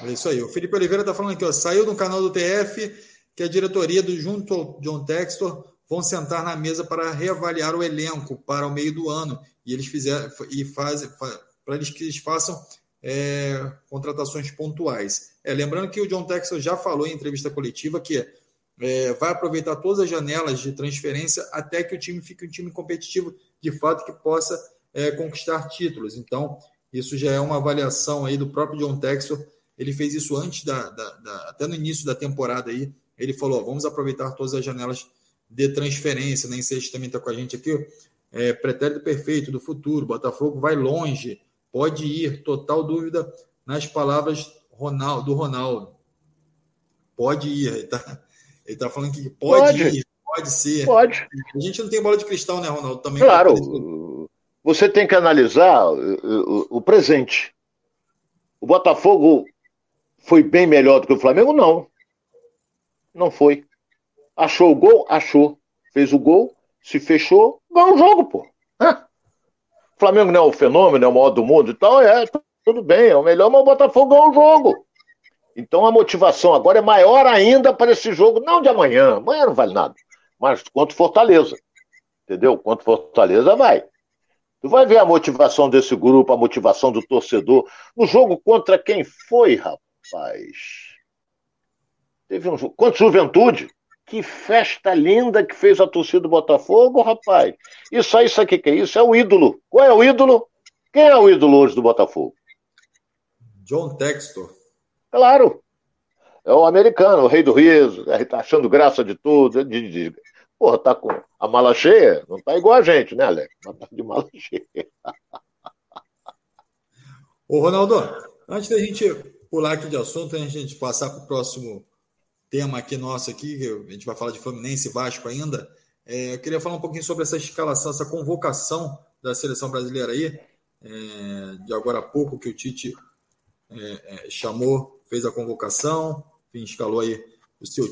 É isso aí. O Felipe Oliveira está falando aqui, ó, saiu no canal do TF que a diretoria do junto ao John Textor vão sentar na mesa para reavaliar o elenco para o meio do ano e eles fizeram e fazem para eles que eles façam é, contratações pontuais. É, lembrando que o John Texel já falou em entrevista coletiva que é, vai aproveitar todas as janelas de transferência até que o time fique um time competitivo de fato que possa é, conquistar títulos. Então, isso já é uma avaliação aí do próprio John Texel. Ele fez isso antes da, da, da até no início da temporada aí. Ele falou: vamos aproveitar todas as janelas de transferência. Nem sei se também está com a gente aqui. É, pretérito perfeito do futuro. Botafogo vai longe, pode ir. Total dúvida nas palavras Ronaldo, do Ronaldo. Pode ir. Está ele tá falando que pode, pode, ir, pode ser. Pode. A gente não tem bola de cristal, né, Ronaldo? Também claro. Você tem que analisar o, o presente. O Botafogo foi bem melhor do que o Flamengo? Não. Não foi. Achou o gol? Achou. Fez o gol, se fechou, ganhou o jogo, pô. O Flamengo não é o fenômeno, é o maior do mundo e tal, é, tudo bem, é o melhor, mas o Botafogo ganhou o jogo. Então a motivação agora é maior ainda para esse jogo, não de amanhã, amanhã não vale nada, mas quanto Fortaleza. Entendeu? Quanto Fortaleza vai. Tu vai ver a motivação desse grupo, a motivação do torcedor. No jogo contra quem foi, rapaz? Teve um jogo. Contra Juventude. Que festa linda que fez a torcida do Botafogo, rapaz. Isso aí, isso aqui que é isso? É o ídolo. Qual é o ídolo? Quem é o ídolo hoje do Botafogo? John Textor. Claro. É o americano, o rei do riso, tá achando graça de tudo. De, de. Porra, tá com a mala cheia? Não tá igual a gente, né, Alex? Mas tá de mala cheia. Ô, Ronaldo, antes da gente pular aqui de assunto, antes da gente passar para o próximo tema aqui nosso aqui, a gente vai falar de Fluminense e Vasco ainda, é, eu queria falar um pouquinho sobre essa escalação, essa convocação da seleção brasileira aí, é, de agora a pouco que o Tite é, é chamou fez a convocação, enfim, escalou aí o seu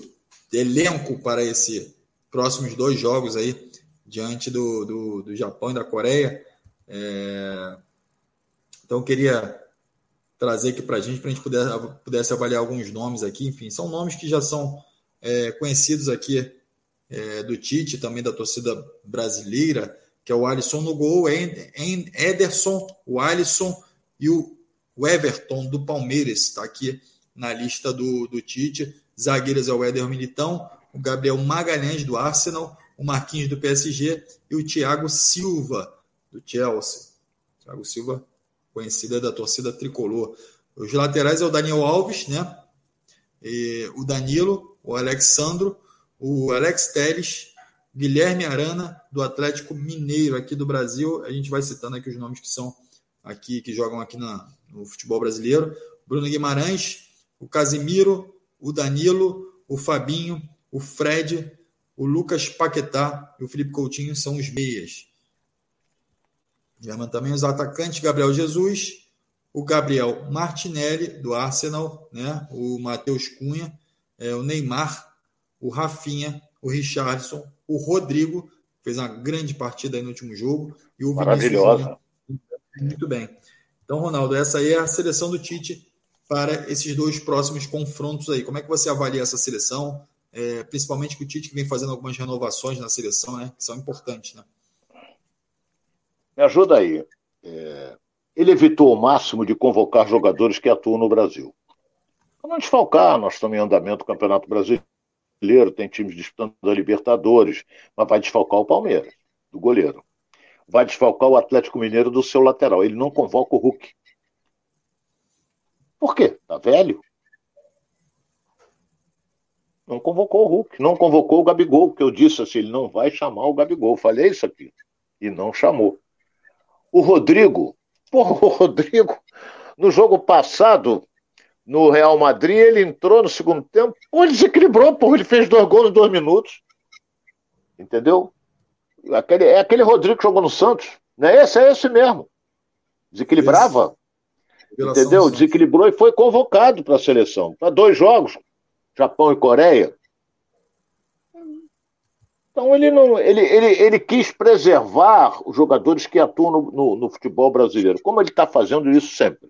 elenco para esses próximos dois jogos aí diante do, do, do Japão e da Coreia. É... Então, queria trazer aqui para a gente, para a gente puder, pudesse avaliar alguns nomes aqui. Enfim, são nomes que já são é, conhecidos aqui é, do Tite, também da torcida brasileira, que é o Alisson no gol, Ederson, o Alisson e o o Everton do Palmeiras está aqui na lista do, do Tite. Zagueiros é o Éder Militão, o Gabriel Magalhães do Arsenal, o Marquinhos do PSG e o Thiago Silva do Chelsea. Thiago Silva, conhecida da torcida tricolor. Os laterais é o Daniel Alves, né? E o Danilo, o Alexandro, o Alex Teles, Guilherme Arana, do Atlético Mineiro, aqui do Brasil. A gente vai citando aqui os nomes que são aqui, que jogam aqui na, no futebol brasileiro. Bruno Guimarães, o Casimiro, o Danilo, o Fabinho, o Fred, o Lucas Paquetá e o Felipe Coutinho são os meias. German também os atacantes, Gabriel Jesus, o Gabriel Martinelli, do Arsenal, né? o Matheus Cunha, é, o Neymar, o Rafinha, o Richardson, o Rodrigo, fez uma grande partida no último jogo, e o Maravilhosa. Muito bem. Então, Ronaldo, essa aí é a seleção do Tite para esses dois próximos confrontos aí. Como é que você avalia essa seleção? É, principalmente que o Tite vem fazendo algumas renovações na seleção, né? Que são importantes, né? Me ajuda aí. É, ele evitou o máximo de convocar jogadores que atuam no Brasil. Para não desfalcar, nós estamos em andamento do Campeonato Brasileiro, tem times disputando a Libertadores, mas vai desfalcar o Palmeiras, do goleiro vai desfalcar o Atlético Mineiro do seu lateral. Ele não convoca o Hulk. Por quê? Tá velho? Não convocou o Hulk, não convocou o Gabigol, que eu disse assim, ele não vai chamar o Gabigol. Falei isso aqui. E não chamou. O Rodrigo, porra, o Rodrigo, no jogo passado, no Real Madrid, ele entrou no segundo tempo, pô, ele desequilibrou, porra, ele fez dois gols em dois minutos. Entendeu? Aquele, é aquele Rodrigo que jogou no Santos. Não é esse? É esse mesmo. Desequilibrava. Entendeu? Desequilibrou e foi convocado para a seleção. Para dois jogos, Japão e Coreia. Então ele não, ele, ele, ele quis preservar os jogadores que atuam no, no, no futebol brasileiro, como ele está fazendo isso sempre.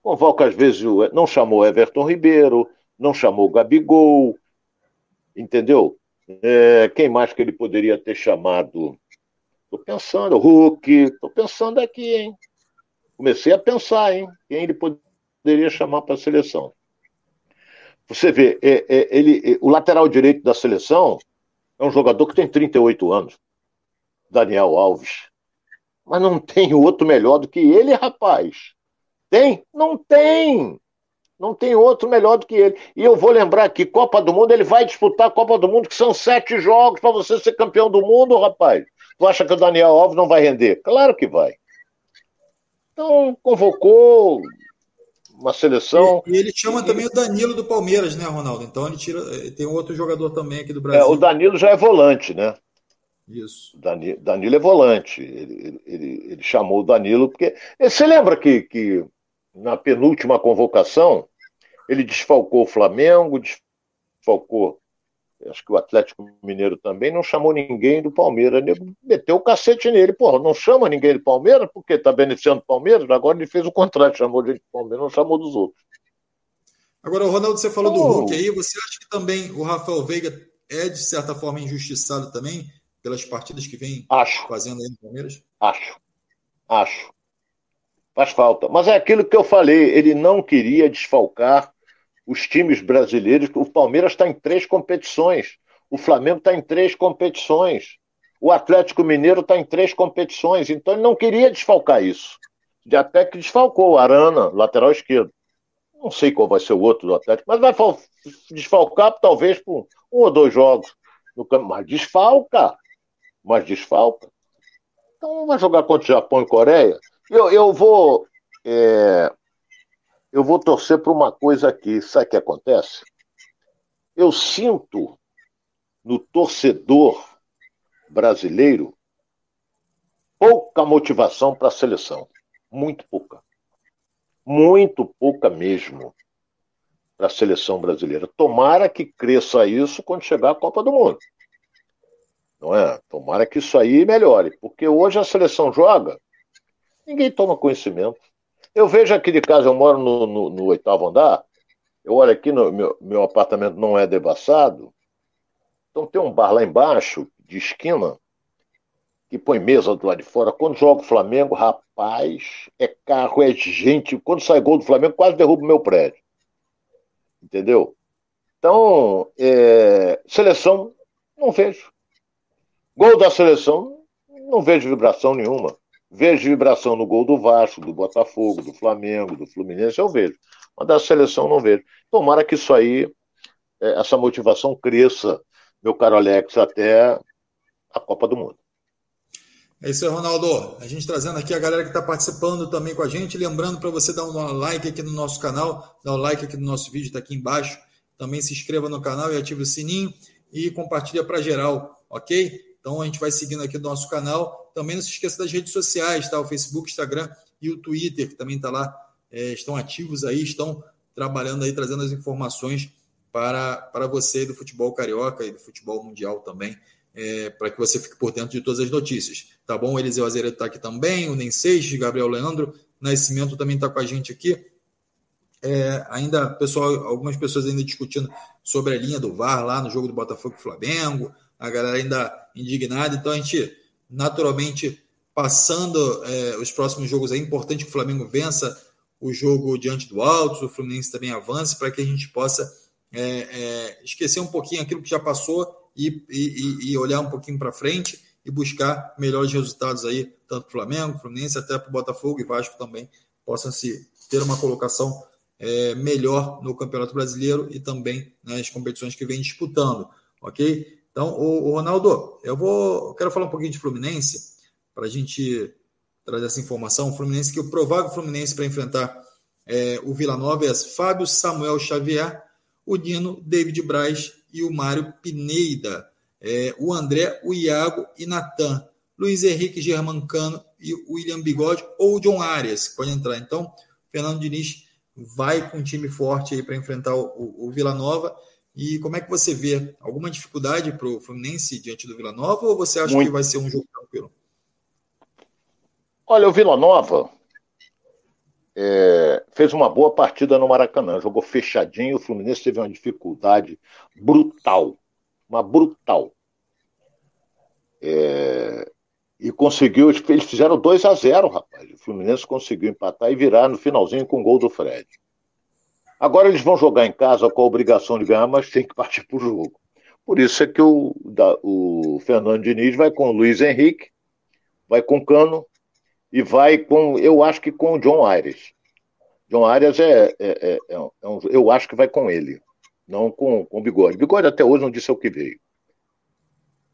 Convoca às vezes, não chamou Everton Ribeiro, não chamou Gabigol, entendeu? É, quem mais que ele poderia ter chamado? Estou pensando, Hulk, estou pensando aqui, hein? Comecei a pensar, hein? Quem ele poderia chamar para a seleção. Você vê, é, é, ele, é, o lateral direito da seleção é um jogador que tem 38 anos, Daniel Alves. Mas não tem outro melhor do que ele, rapaz. Tem? Não tem. Não tem outro melhor do que ele. E eu vou lembrar que Copa do Mundo, ele vai disputar a Copa do Mundo, que são sete jogos para você ser campeão do mundo, rapaz. Tu acha que o Daniel Alves não vai render? Claro que vai. Então, convocou uma seleção. E, ele chama e, também o Danilo do Palmeiras, né, Ronaldo? Então ele tira. Eh, tem outro jogador também aqui do Brasil. É, o Danilo já é volante, né? Isso. Danilo, Danilo é volante. Ele, ele, ele, chamou o Danilo porque. Você lembra que, que na penúltima convocação ele desfalcou o Flamengo, desfalcou acho que o Atlético Mineiro também não chamou ninguém do Palmeiras. Ele meteu o cacete nele. Porra, não chama ninguém do Palmeiras porque está beneficiando o Palmeiras. Agora ele fez o contrário, chamou de Palmeiras, não chamou dos outros. Agora, Ronaldo, você falou oh. do Hulk aí. Você acha que também o Rafael Veiga é, de certa forma, injustiçado também pelas partidas que vem acho. fazendo aí no Palmeiras? Acho. Acho. Faz falta. Mas é aquilo que eu falei. Ele não queria desfalcar os times brasileiros. O Palmeiras está em três competições, o Flamengo está em três competições, o Atlético Mineiro está em três competições. Então ele não queria desfalcar isso. De até que desfalcou o Arana, lateral esquerdo. Não sei qual vai ser o outro do Atlético, mas vai desfalcar talvez por um ou dois jogos no campo. Mas desfalca. Mas desfalca. Então vai jogar contra o Japão e Coreia. Eu, eu vou. É, eu vou torcer para uma coisa aqui. Sabe o que acontece? Eu sinto no torcedor brasileiro pouca motivação para a seleção. Muito pouca. Muito pouca mesmo para a seleção brasileira. Tomara que cresça isso quando chegar a Copa do Mundo. Não é? Tomara que isso aí melhore. Porque hoje a seleção joga, ninguém toma conhecimento. Eu vejo aqui de casa, eu moro no, no, no oitavo andar, eu olho aqui, no, meu, meu apartamento não é debaçado, então tem um bar lá embaixo, de esquina, que põe mesa do lado de fora. Quando joga o Flamengo, rapaz, é carro, é gente. Quando sai gol do Flamengo, quase derruba o meu prédio. Entendeu? Então, é, seleção, não vejo. Gol da seleção, não vejo vibração nenhuma. Vejo vibração no gol do Vasco, do Botafogo, do Flamengo, do Fluminense, eu vejo. Mas da seleção não vejo. Tomara que isso aí, é, essa motivação cresça, meu caro Alex, até a Copa do Mundo. É isso aí, Ronaldo. A gente trazendo aqui a galera que está participando também com a gente. Lembrando para você dar um like aqui no nosso canal, dar um like aqui no nosso vídeo, está aqui embaixo. Também se inscreva no canal e ative o sininho e compartilha para geral, ok? Então a gente vai seguindo aqui o nosso canal também não se esqueça das redes sociais, tá? O Facebook, Instagram e o Twitter, que também está lá, é, estão ativos aí, estão trabalhando aí, trazendo as informações para, para você do futebol carioca e do futebol mundial também, é, para que você fique por dentro de todas as notícias. Tá bom? O Eliseu Azeredo está aqui também, o Nem Seixas, Gabriel Leandro, Nascimento também está com a gente aqui. É, ainda, pessoal, algumas pessoas ainda discutindo sobre a linha do VAR lá no jogo do Botafogo Flamengo, a galera ainda indignada, então a gente naturalmente passando é, os próximos jogos. É importante que o Flamengo vença o jogo diante do Alto, o Fluminense também avance, para que a gente possa é, é, esquecer um pouquinho aquilo que já passou e, e, e olhar um pouquinho para frente e buscar melhores resultados aí, tanto para o Flamengo, Fluminense, até para o Botafogo e Vasco também possam se ter uma colocação é, melhor no Campeonato Brasileiro e também nas competições que vem disputando, ok? Então, o, Ronaldo, eu vou, quero falar um pouquinho de Fluminense para a gente trazer essa informação. O Fluminense que o provável Fluminense para enfrentar é, o Vila Nova é Fábio Samuel Xavier, o Dino, David Braz e o Mário Pineida. É, o André, o Iago e Natan. Luiz Henrique Germancano e o William Bigode ou John Arias, pode entrar. Então, Fernando Diniz vai com um time forte aí para enfrentar o, o, o Vila Nova. E como é que você vê? Alguma dificuldade para o Fluminense diante do Vila Nova ou você acha Muito. que vai ser um jogo tranquilo? Olha, o Vila Nova é, fez uma boa partida no Maracanã, jogou fechadinho. O Fluminense teve uma dificuldade brutal, uma brutal. É, E conseguiu, eles fizeram 2 a 0 rapaz. O Fluminense conseguiu empatar e virar no finalzinho com o gol do Fred. Agora eles vão jogar em casa com a obrigação de ganhar, mas tem que partir para o jogo. Por isso é que o, da, o Fernando Diniz vai com o Luiz Henrique, vai com o Cano e vai com, eu acho que com o John Aires. John Arias é, é, é, é, um, eu acho que vai com ele, não com, com o Bigode. Bigode até hoje não disse o que veio.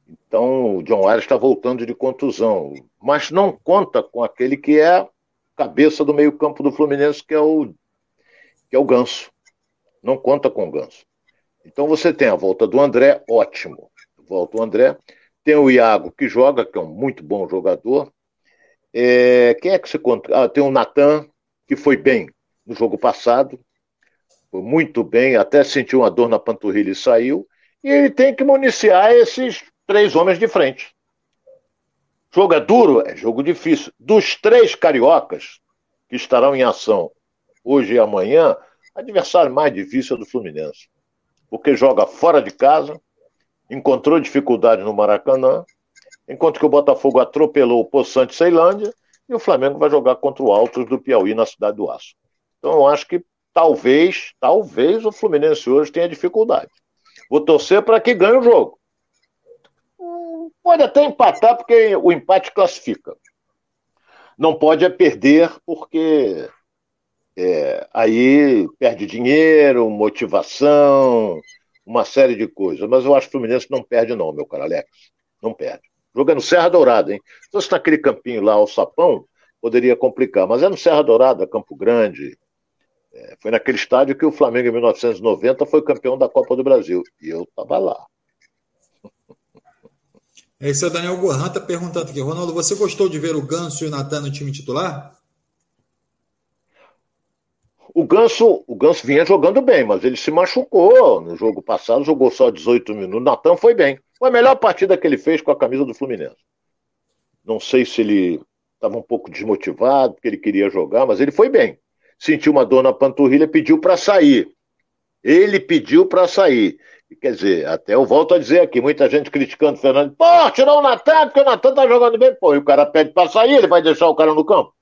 Então, o John Arias está voltando de contusão, mas não conta com aquele que é cabeça do meio-campo do Fluminense, que é o que é o Ganso. Não conta com o Ganso. Então você tem a volta do André, ótimo. Volta o André. Tem o Iago, que joga, que é um muito bom jogador. É, quem é que se conta? Ah, tem o Natan, que foi bem no jogo passado. Foi muito bem, até sentiu uma dor na panturrilha e saiu. E ele tem que municiar esses três homens de frente. Jogo é duro? É jogo difícil. Dos três cariocas que estarão em ação hoje e amanhã, adversário mais difícil é do Fluminense. Porque joga fora de casa, encontrou dificuldade no Maracanã, enquanto que o Botafogo atropelou o Poçante Ceilândia e o Flamengo vai jogar contra o Altos do Piauí na Cidade do Aço. Então eu acho que talvez, talvez o Fluminense hoje tenha dificuldade. Vou torcer para que ganhe o jogo. Pode até empatar, porque o empate classifica. Não pode é perder, porque é, aí perde dinheiro, motivação, uma série de coisas. Mas eu acho que o Fluminense não perde, não, meu caro Alex. Não perde. Jogando Serra Dourada, hein? Se fosse naquele campinho lá, o Sapão, poderia complicar. Mas é no Serra Dourada, Campo Grande. É, foi naquele estádio que o Flamengo, em 1990, foi campeão da Copa do Brasil. E eu estava lá. Esse é o Daniel Gohan está perguntando aqui. Ronaldo, você gostou de ver o Ganso e o Natan no time titular? O Ganso, o Ganso vinha jogando bem, mas ele se machucou no jogo passado, jogou só 18 minutos. Natan foi bem. Foi a melhor partida que ele fez com a camisa do Fluminense. Não sei se ele estava um pouco desmotivado, porque ele queria jogar, mas ele foi bem. Sentiu uma dor na panturrilha, pediu para sair. Ele pediu para sair. Quer dizer, até eu volto a dizer aqui, muita gente criticando o Fernando. Pô, tirou o Natan, porque o Natan tá jogando bem. Pô, e o cara pede para sair, ele vai deixar o cara no campo.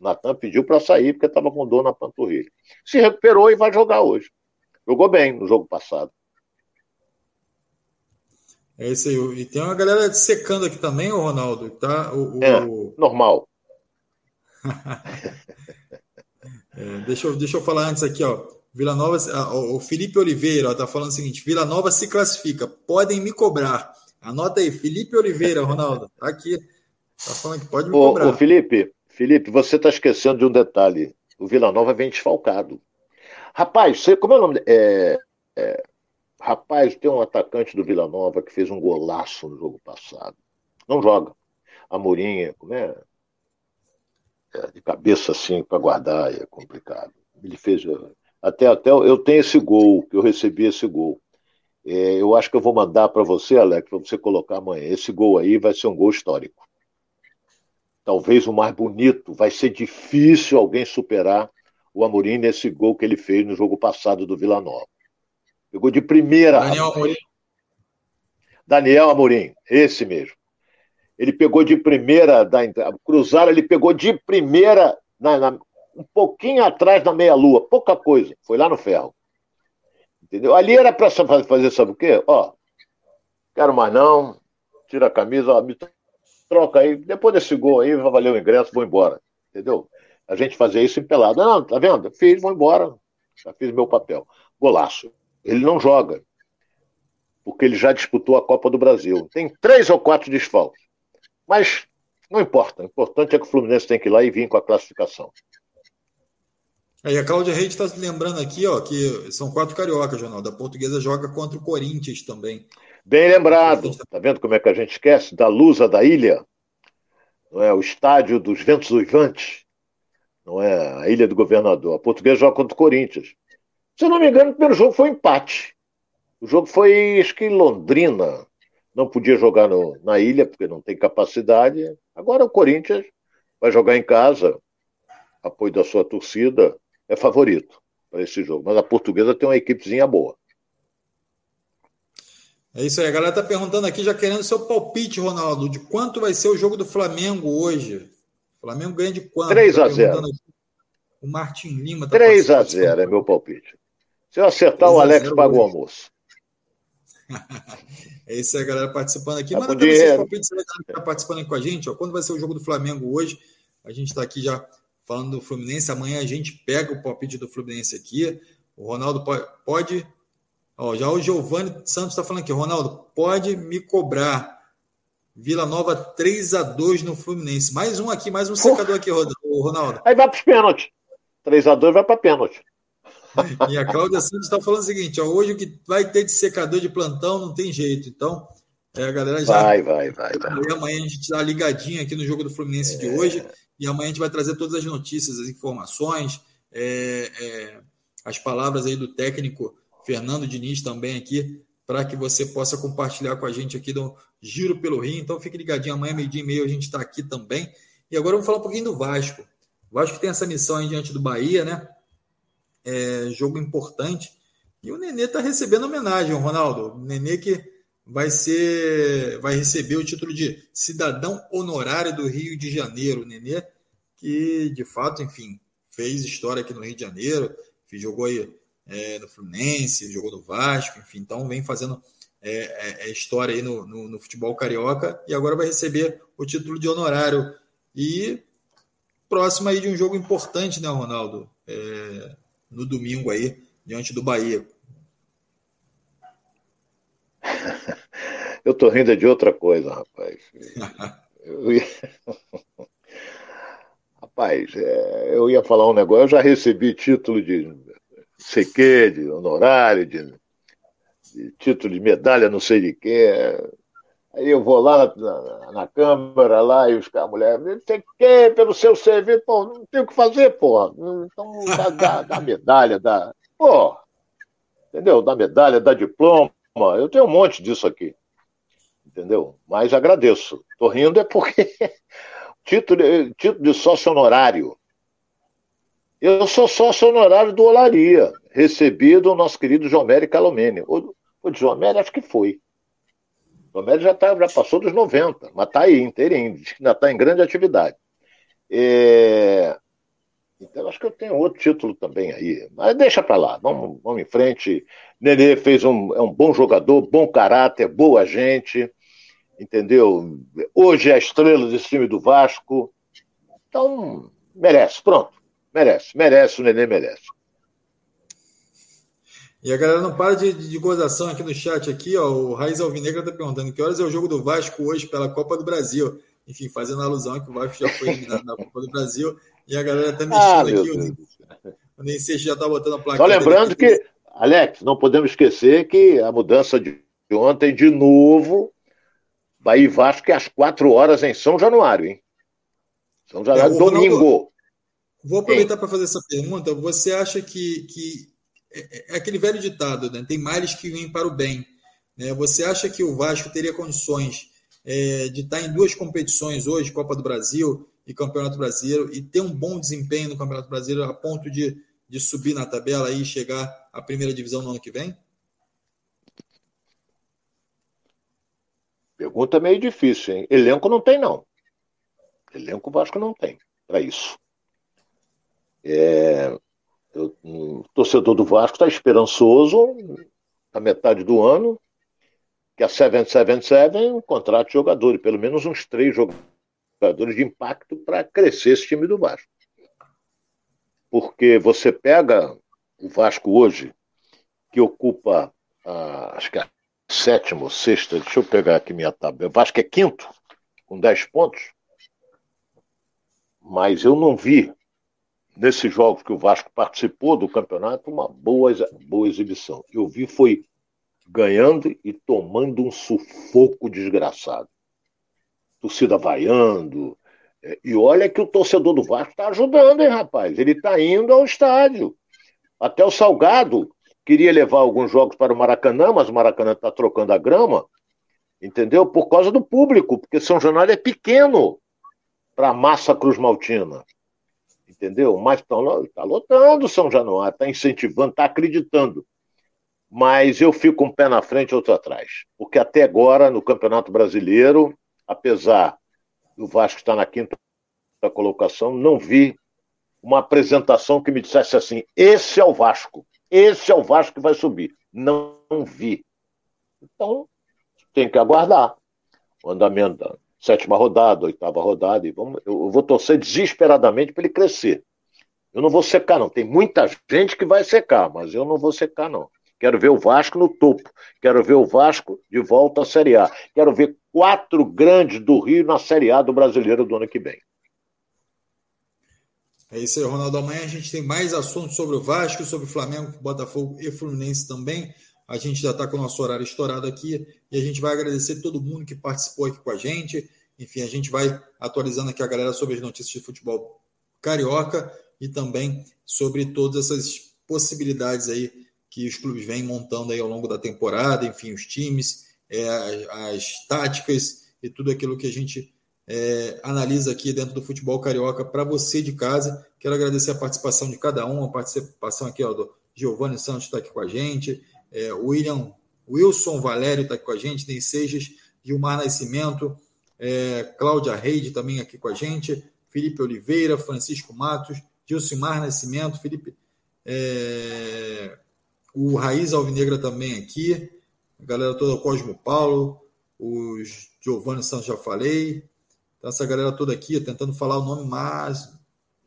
Natan pediu para sair porque estava com dor na panturrilha. Se recuperou e vai jogar hoje. Jogou bem no jogo passado. É isso aí. E tem uma galera secando aqui também, o Ronaldo. Tá? O, o... É, normal. é, deixa, eu, deixa eu falar antes aqui, ó. Vila Nova, o Felipe Oliveira está falando o seguinte: Vila Nova se classifica, podem me cobrar. Anota aí, Felipe Oliveira, Ronaldo. Tá aqui. Tá falando que pode me ô, cobrar. Ô, Felipe, Felipe, você está esquecendo de um detalhe. O Vila Nova vem desfalcado. Rapaz, você, como é o nome? É, é, rapaz, tem um atacante do Vila Nova que fez um golaço no jogo passado. Não joga. A Mourinha, como é? é de cabeça assim para guardar é complicado. Ele fez. Até, até eu tenho esse gol, que eu recebi esse gol. É, eu acho que eu vou mandar para você, Alex, para você colocar amanhã. Esse gol aí vai ser um gol histórico talvez o mais bonito. Vai ser difícil alguém superar o Amorim nesse gol que ele fez no jogo passado do Vila Nova. Pegou de primeira. Daniel Amorim. Daniel Amorim, esse mesmo. Ele pegou de primeira, da cruzaram, ele pegou de primeira, na, na, um pouquinho atrás da meia-lua, pouca coisa, foi lá no ferro. Entendeu? Ali era para fazer, sabe o quê? Ó, quero mais não, tira a camisa, ó, me troca aí, depois desse gol aí, vai valer o ingresso, vou embora. Entendeu? A gente fazia isso em pelado. Não, tá vendo? Fiz, vou embora. Já fiz meu papel. Golaço. Ele não joga. Porque ele já disputou a Copa do Brasil. Tem três ou quatro desfalques. Mas não importa. O importante é que o Fluminense tem que ir lá e vir com a classificação. Aí a Cláudia Reis está lembrando aqui, ó, que são quatro cariocas, Jornal. Da portuguesa joga contra o Corinthians também. Bem lembrado. Tá vendo como é que a gente esquece? Da Lusa da Ilha, não é? O estádio dos ventos uivantes, não é? A Ilha do Governador. A portuguesa joga contra o Corinthians. Se eu não me engano, o primeiro jogo foi um empate. O jogo foi, acho que em Londrina. Não podia jogar no, na ilha, porque não tem capacidade. Agora o Corinthians vai jogar em casa. Apoio da sua torcida. É favorito para esse jogo. Mas a portuguesa tem uma equipezinha boa. É isso aí, a galera tá perguntando aqui, já querendo seu palpite, Ronaldo, de quanto vai ser o jogo do Flamengo hoje. O Flamengo ganha de quanto? 3 tá a 0 O Martin Lima tá 3 a 0 é meu palpite. Se eu acertar, o Alex paga o almoço. é isso aí, a galera participando aqui. Tá Manda também seus palpites, a galera que tá participando aqui com a gente. Ó. Quando vai ser o jogo do Flamengo hoje? A gente está aqui já falando do Fluminense. Amanhã a gente pega o palpite do Fluminense aqui. O Ronaldo pode. Ó, já o Giovanni Santos está falando aqui. Ronaldo, pode me cobrar. Vila Nova 3 a 2 no Fluminense. Mais um aqui, mais um secador aqui, Ronaldo. Aí vai para os pênaltis. 3 a 2 vai para pênalti. E a Cláudia Santos está falando o seguinte: ó, hoje o que vai ter de secador de plantão não tem jeito. Então, é, a galera já. Vai, vai, vai. vai. Amanhã a gente está ligadinho aqui no jogo do Fluminense é... de hoje. E amanhã a gente vai trazer todas as notícias, as informações, é, é, as palavras aí do técnico Fernando Diniz também aqui, para que você possa compartilhar com a gente aqui do Giro pelo Rio. Então fique ligadinho, amanhã, meio-dia e meio, a gente está aqui também. E agora vamos falar um pouquinho do Vasco. O Vasco tem essa missão aí diante do Bahia, né? É, jogo importante. E o Nenê está recebendo homenagem, Ronaldo. O Nenê que vai ser, vai receber o título de cidadão honorário do Rio de Janeiro. O Nenê, que de fato, enfim, fez história aqui no Rio de Janeiro, jogou aí é, no Fluminense, jogou no Vasco, enfim, então vem fazendo é, é, é, história aí no, no, no, futebol carioca e agora vai receber o título de honorário. E próximo aí de um jogo importante, né, Ronaldo? É, no domingo aí, diante do Bahia. Eu tô rindo de outra coisa, rapaz. Eu ia... Rapaz, é, eu ia falar um negócio, eu já recebi título de sei que, de honorário, de, de, título de medalha, não sei de quê. Aí eu vou lá na, na, na Câmara, lá, e os caras, mulher, sei que, pelo seu serviço, pô, não tem o que fazer, pô. Então dá, dá, dá medalha, dá. Pô, entendeu? Dá medalha, dá diploma. Eu tenho um monte disso aqui. Entendeu? Mas agradeço. Tô rindo é porque título, título de sócio honorário. Eu sou sócio honorário do Olaria, recebido do nosso querido Jomere Calomene. O, o Jomere acho que foi. O Jomere já, tá, já passou dos 90, mas está aí, inteirinho, ainda está em grande atividade. É... Então, acho que eu tenho outro título também aí. Mas deixa para lá, vamos, vamos em frente. Nenê fez um, é um bom jogador, bom caráter, boa gente, entendeu? Hoje é a estrela desse time do Vasco. Então, merece, pronto. Merece, merece, o Nenê merece. E a galera não para de, de, gozação aqui no chat aqui, ó. O Raiz Alvinegra está perguntando que horas é o jogo do Vasco hoje pela Copa do Brasil. Enfim, fazendo alusão que o Vasco já foi eliminado na Copa do Brasil. E a galera está mexendo ah, aqui. O nem sei se já está botando a placa. Só lembrando que, Alex, não podemos esquecer que a mudança de ontem, de novo, Bahia e Vasco é às quatro horas em São Januário, hein? São Januário, é, domingo. Ronaldo, vou aproveitar para fazer essa pergunta. Você acha que, que é, é, aquele velho ditado, né? Tem males que vêm para o bem. Né? Você acha que o Vasco teria condições é, de estar em duas competições hoje, Copa do Brasil e Campeonato Brasileiro, e ter um bom desempenho no Campeonato Brasileiro a ponto de, de subir na tabela e chegar à primeira divisão no ano que vem? Pergunta meio difícil, hein? Elenco não tem, não. Elenco Vasco não tem para isso. É, eu, o torcedor do Vasco está esperançoso na metade do ano que a 777 contrate jogadores, pelo menos uns três jogadores de impacto para crescer esse time do Vasco. Porque você pega o Vasco hoje, que ocupa, a, acho que a sétima ou sexta, deixa eu pegar aqui minha tabela, o Vasco é quinto, com 10 pontos, mas eu não vi nesses jogos que o Vasco participou do campeonato, uma boa, boa exibição. Eu vi foi ganhando e tomando um sufoco desgraçado. Torcida vaiando. É, e olha que o torcedor do Vasco está ajudando, hein, rapaz? Ele está indo ao estádio. Até o Salgado queria levar alguns jogos para o Maracanã, mas o Maracanã está trocando a grama, entendeu? Por causa do público, porque São Januário é pequeno para a massa Cruz Maltina entendeu? Mas está lotando São Januário, está incentivando, está acreditando. mas eu fico um pé na frente e outro atrás. Porque até agora, no Campeonato Brasileiro, apesar do Vasco estar na quinta colocação, não vi uma apresentação que me dissesse assim: esse é o Vasco, esse é o Vasco que vai subir. Não, vi. Então, tem que aguardar o andamento da sétima rodada, oitava rodada, e vamos, eu vou torcer desesperadamente para ele crescer. Eu não vou secar, não. Tem muita gente que vai secar, mas eu não vou secar, não. Quero ver o Vasco no topo. Quero ver o Vasco de volta à Série A. Quero ver quatro grandes do Rio na Série A do Brasileiro do ano que vem. É isso aí, Ronaldo. Amanhã a gente tem mais assuntos sobre o Vasco, sobre o Flamengo, Botafogo e Fluminense também. A gente já está com o nosso horário estourado aqui e a gente vai agradecer todo mundo que participou aqui com a gente. Enfim, a gente vai atualizando aqui a galera sobre as notícias de futebol carioca e também sobre todas essas possibilidades aí que os clubes vêm montando aí ao longo da temporada, enfim, os times, é, as táticas e tudo aquilo que a gente é, analisa aqui dentro do futebol carioca para você de casa. Quero agradecer a participação de cada um, a participação aqui ó, do Giovanni Santos está aqui com a gente, é, William, Wilson Valério está aqui com a gente, Ney Sejas, Gilmar Nascimento, é, Cláudia Reide também aqui com a gente, Felipe Oliveira, Francisco Matos, Gilcimar Nascimento, Felipe, é, o Raiz Alvinegra também aqui, a galera toda, Cosmo Paulo, os Giovanni Santos já falei, então essa galera toda aqui, tentando falar o nome mais,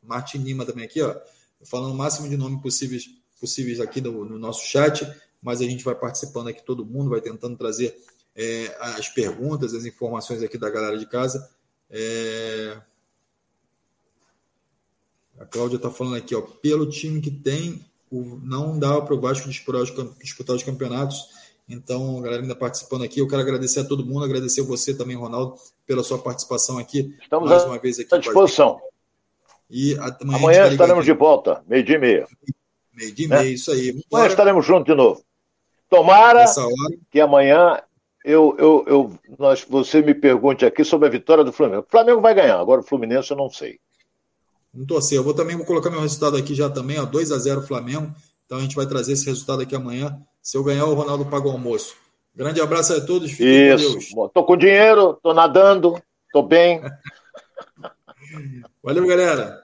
Martin Lima também aqui, ó, falando o máximo de nomes possíveis, possíveis aqui no nosso chat, mas a gente vai participando aqui, todo mundo vai tentando trazer é, as perguntas, as informações aqui da galera de casa. É... A Cláudia está falando aqui, ó, pelo time que tem, o, não dá para o Vasco disputar os, disputar os campeonatos. Então, a galera ainda participando aqui, eu quero agradecer a todo mundo, agradecer você também, Ronaldo, pela sua participação aqui. Estamos mais uma vez aqui à disposição. E amanhã, amanhã estaremos aqui. de volta, meio-dia e meia. Meio-dia e meia, é. isso aí. Amanhã estaremos juntos de novo. Tomara que amanhã eu, eu, eu, nós, você me pergunte aqui sobre a vitória do Flamengo. O Flamengo vai ganhar, agora o Fluminense eu não sei. Não torcer. Eu vou também vou colocar meu resultado aqui já também, ó, 2 a 0 Flamengo. Então a gente vai trazer esse resultado aqui amanhã. Se eu ganhar, o Ronaldo paga o almoço. Grande abraço a todos. Fiquem Isso. com Deus. Tô com dinheiro, tô nadando, tô bem. Valeu, galera.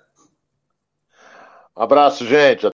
abraço, gente.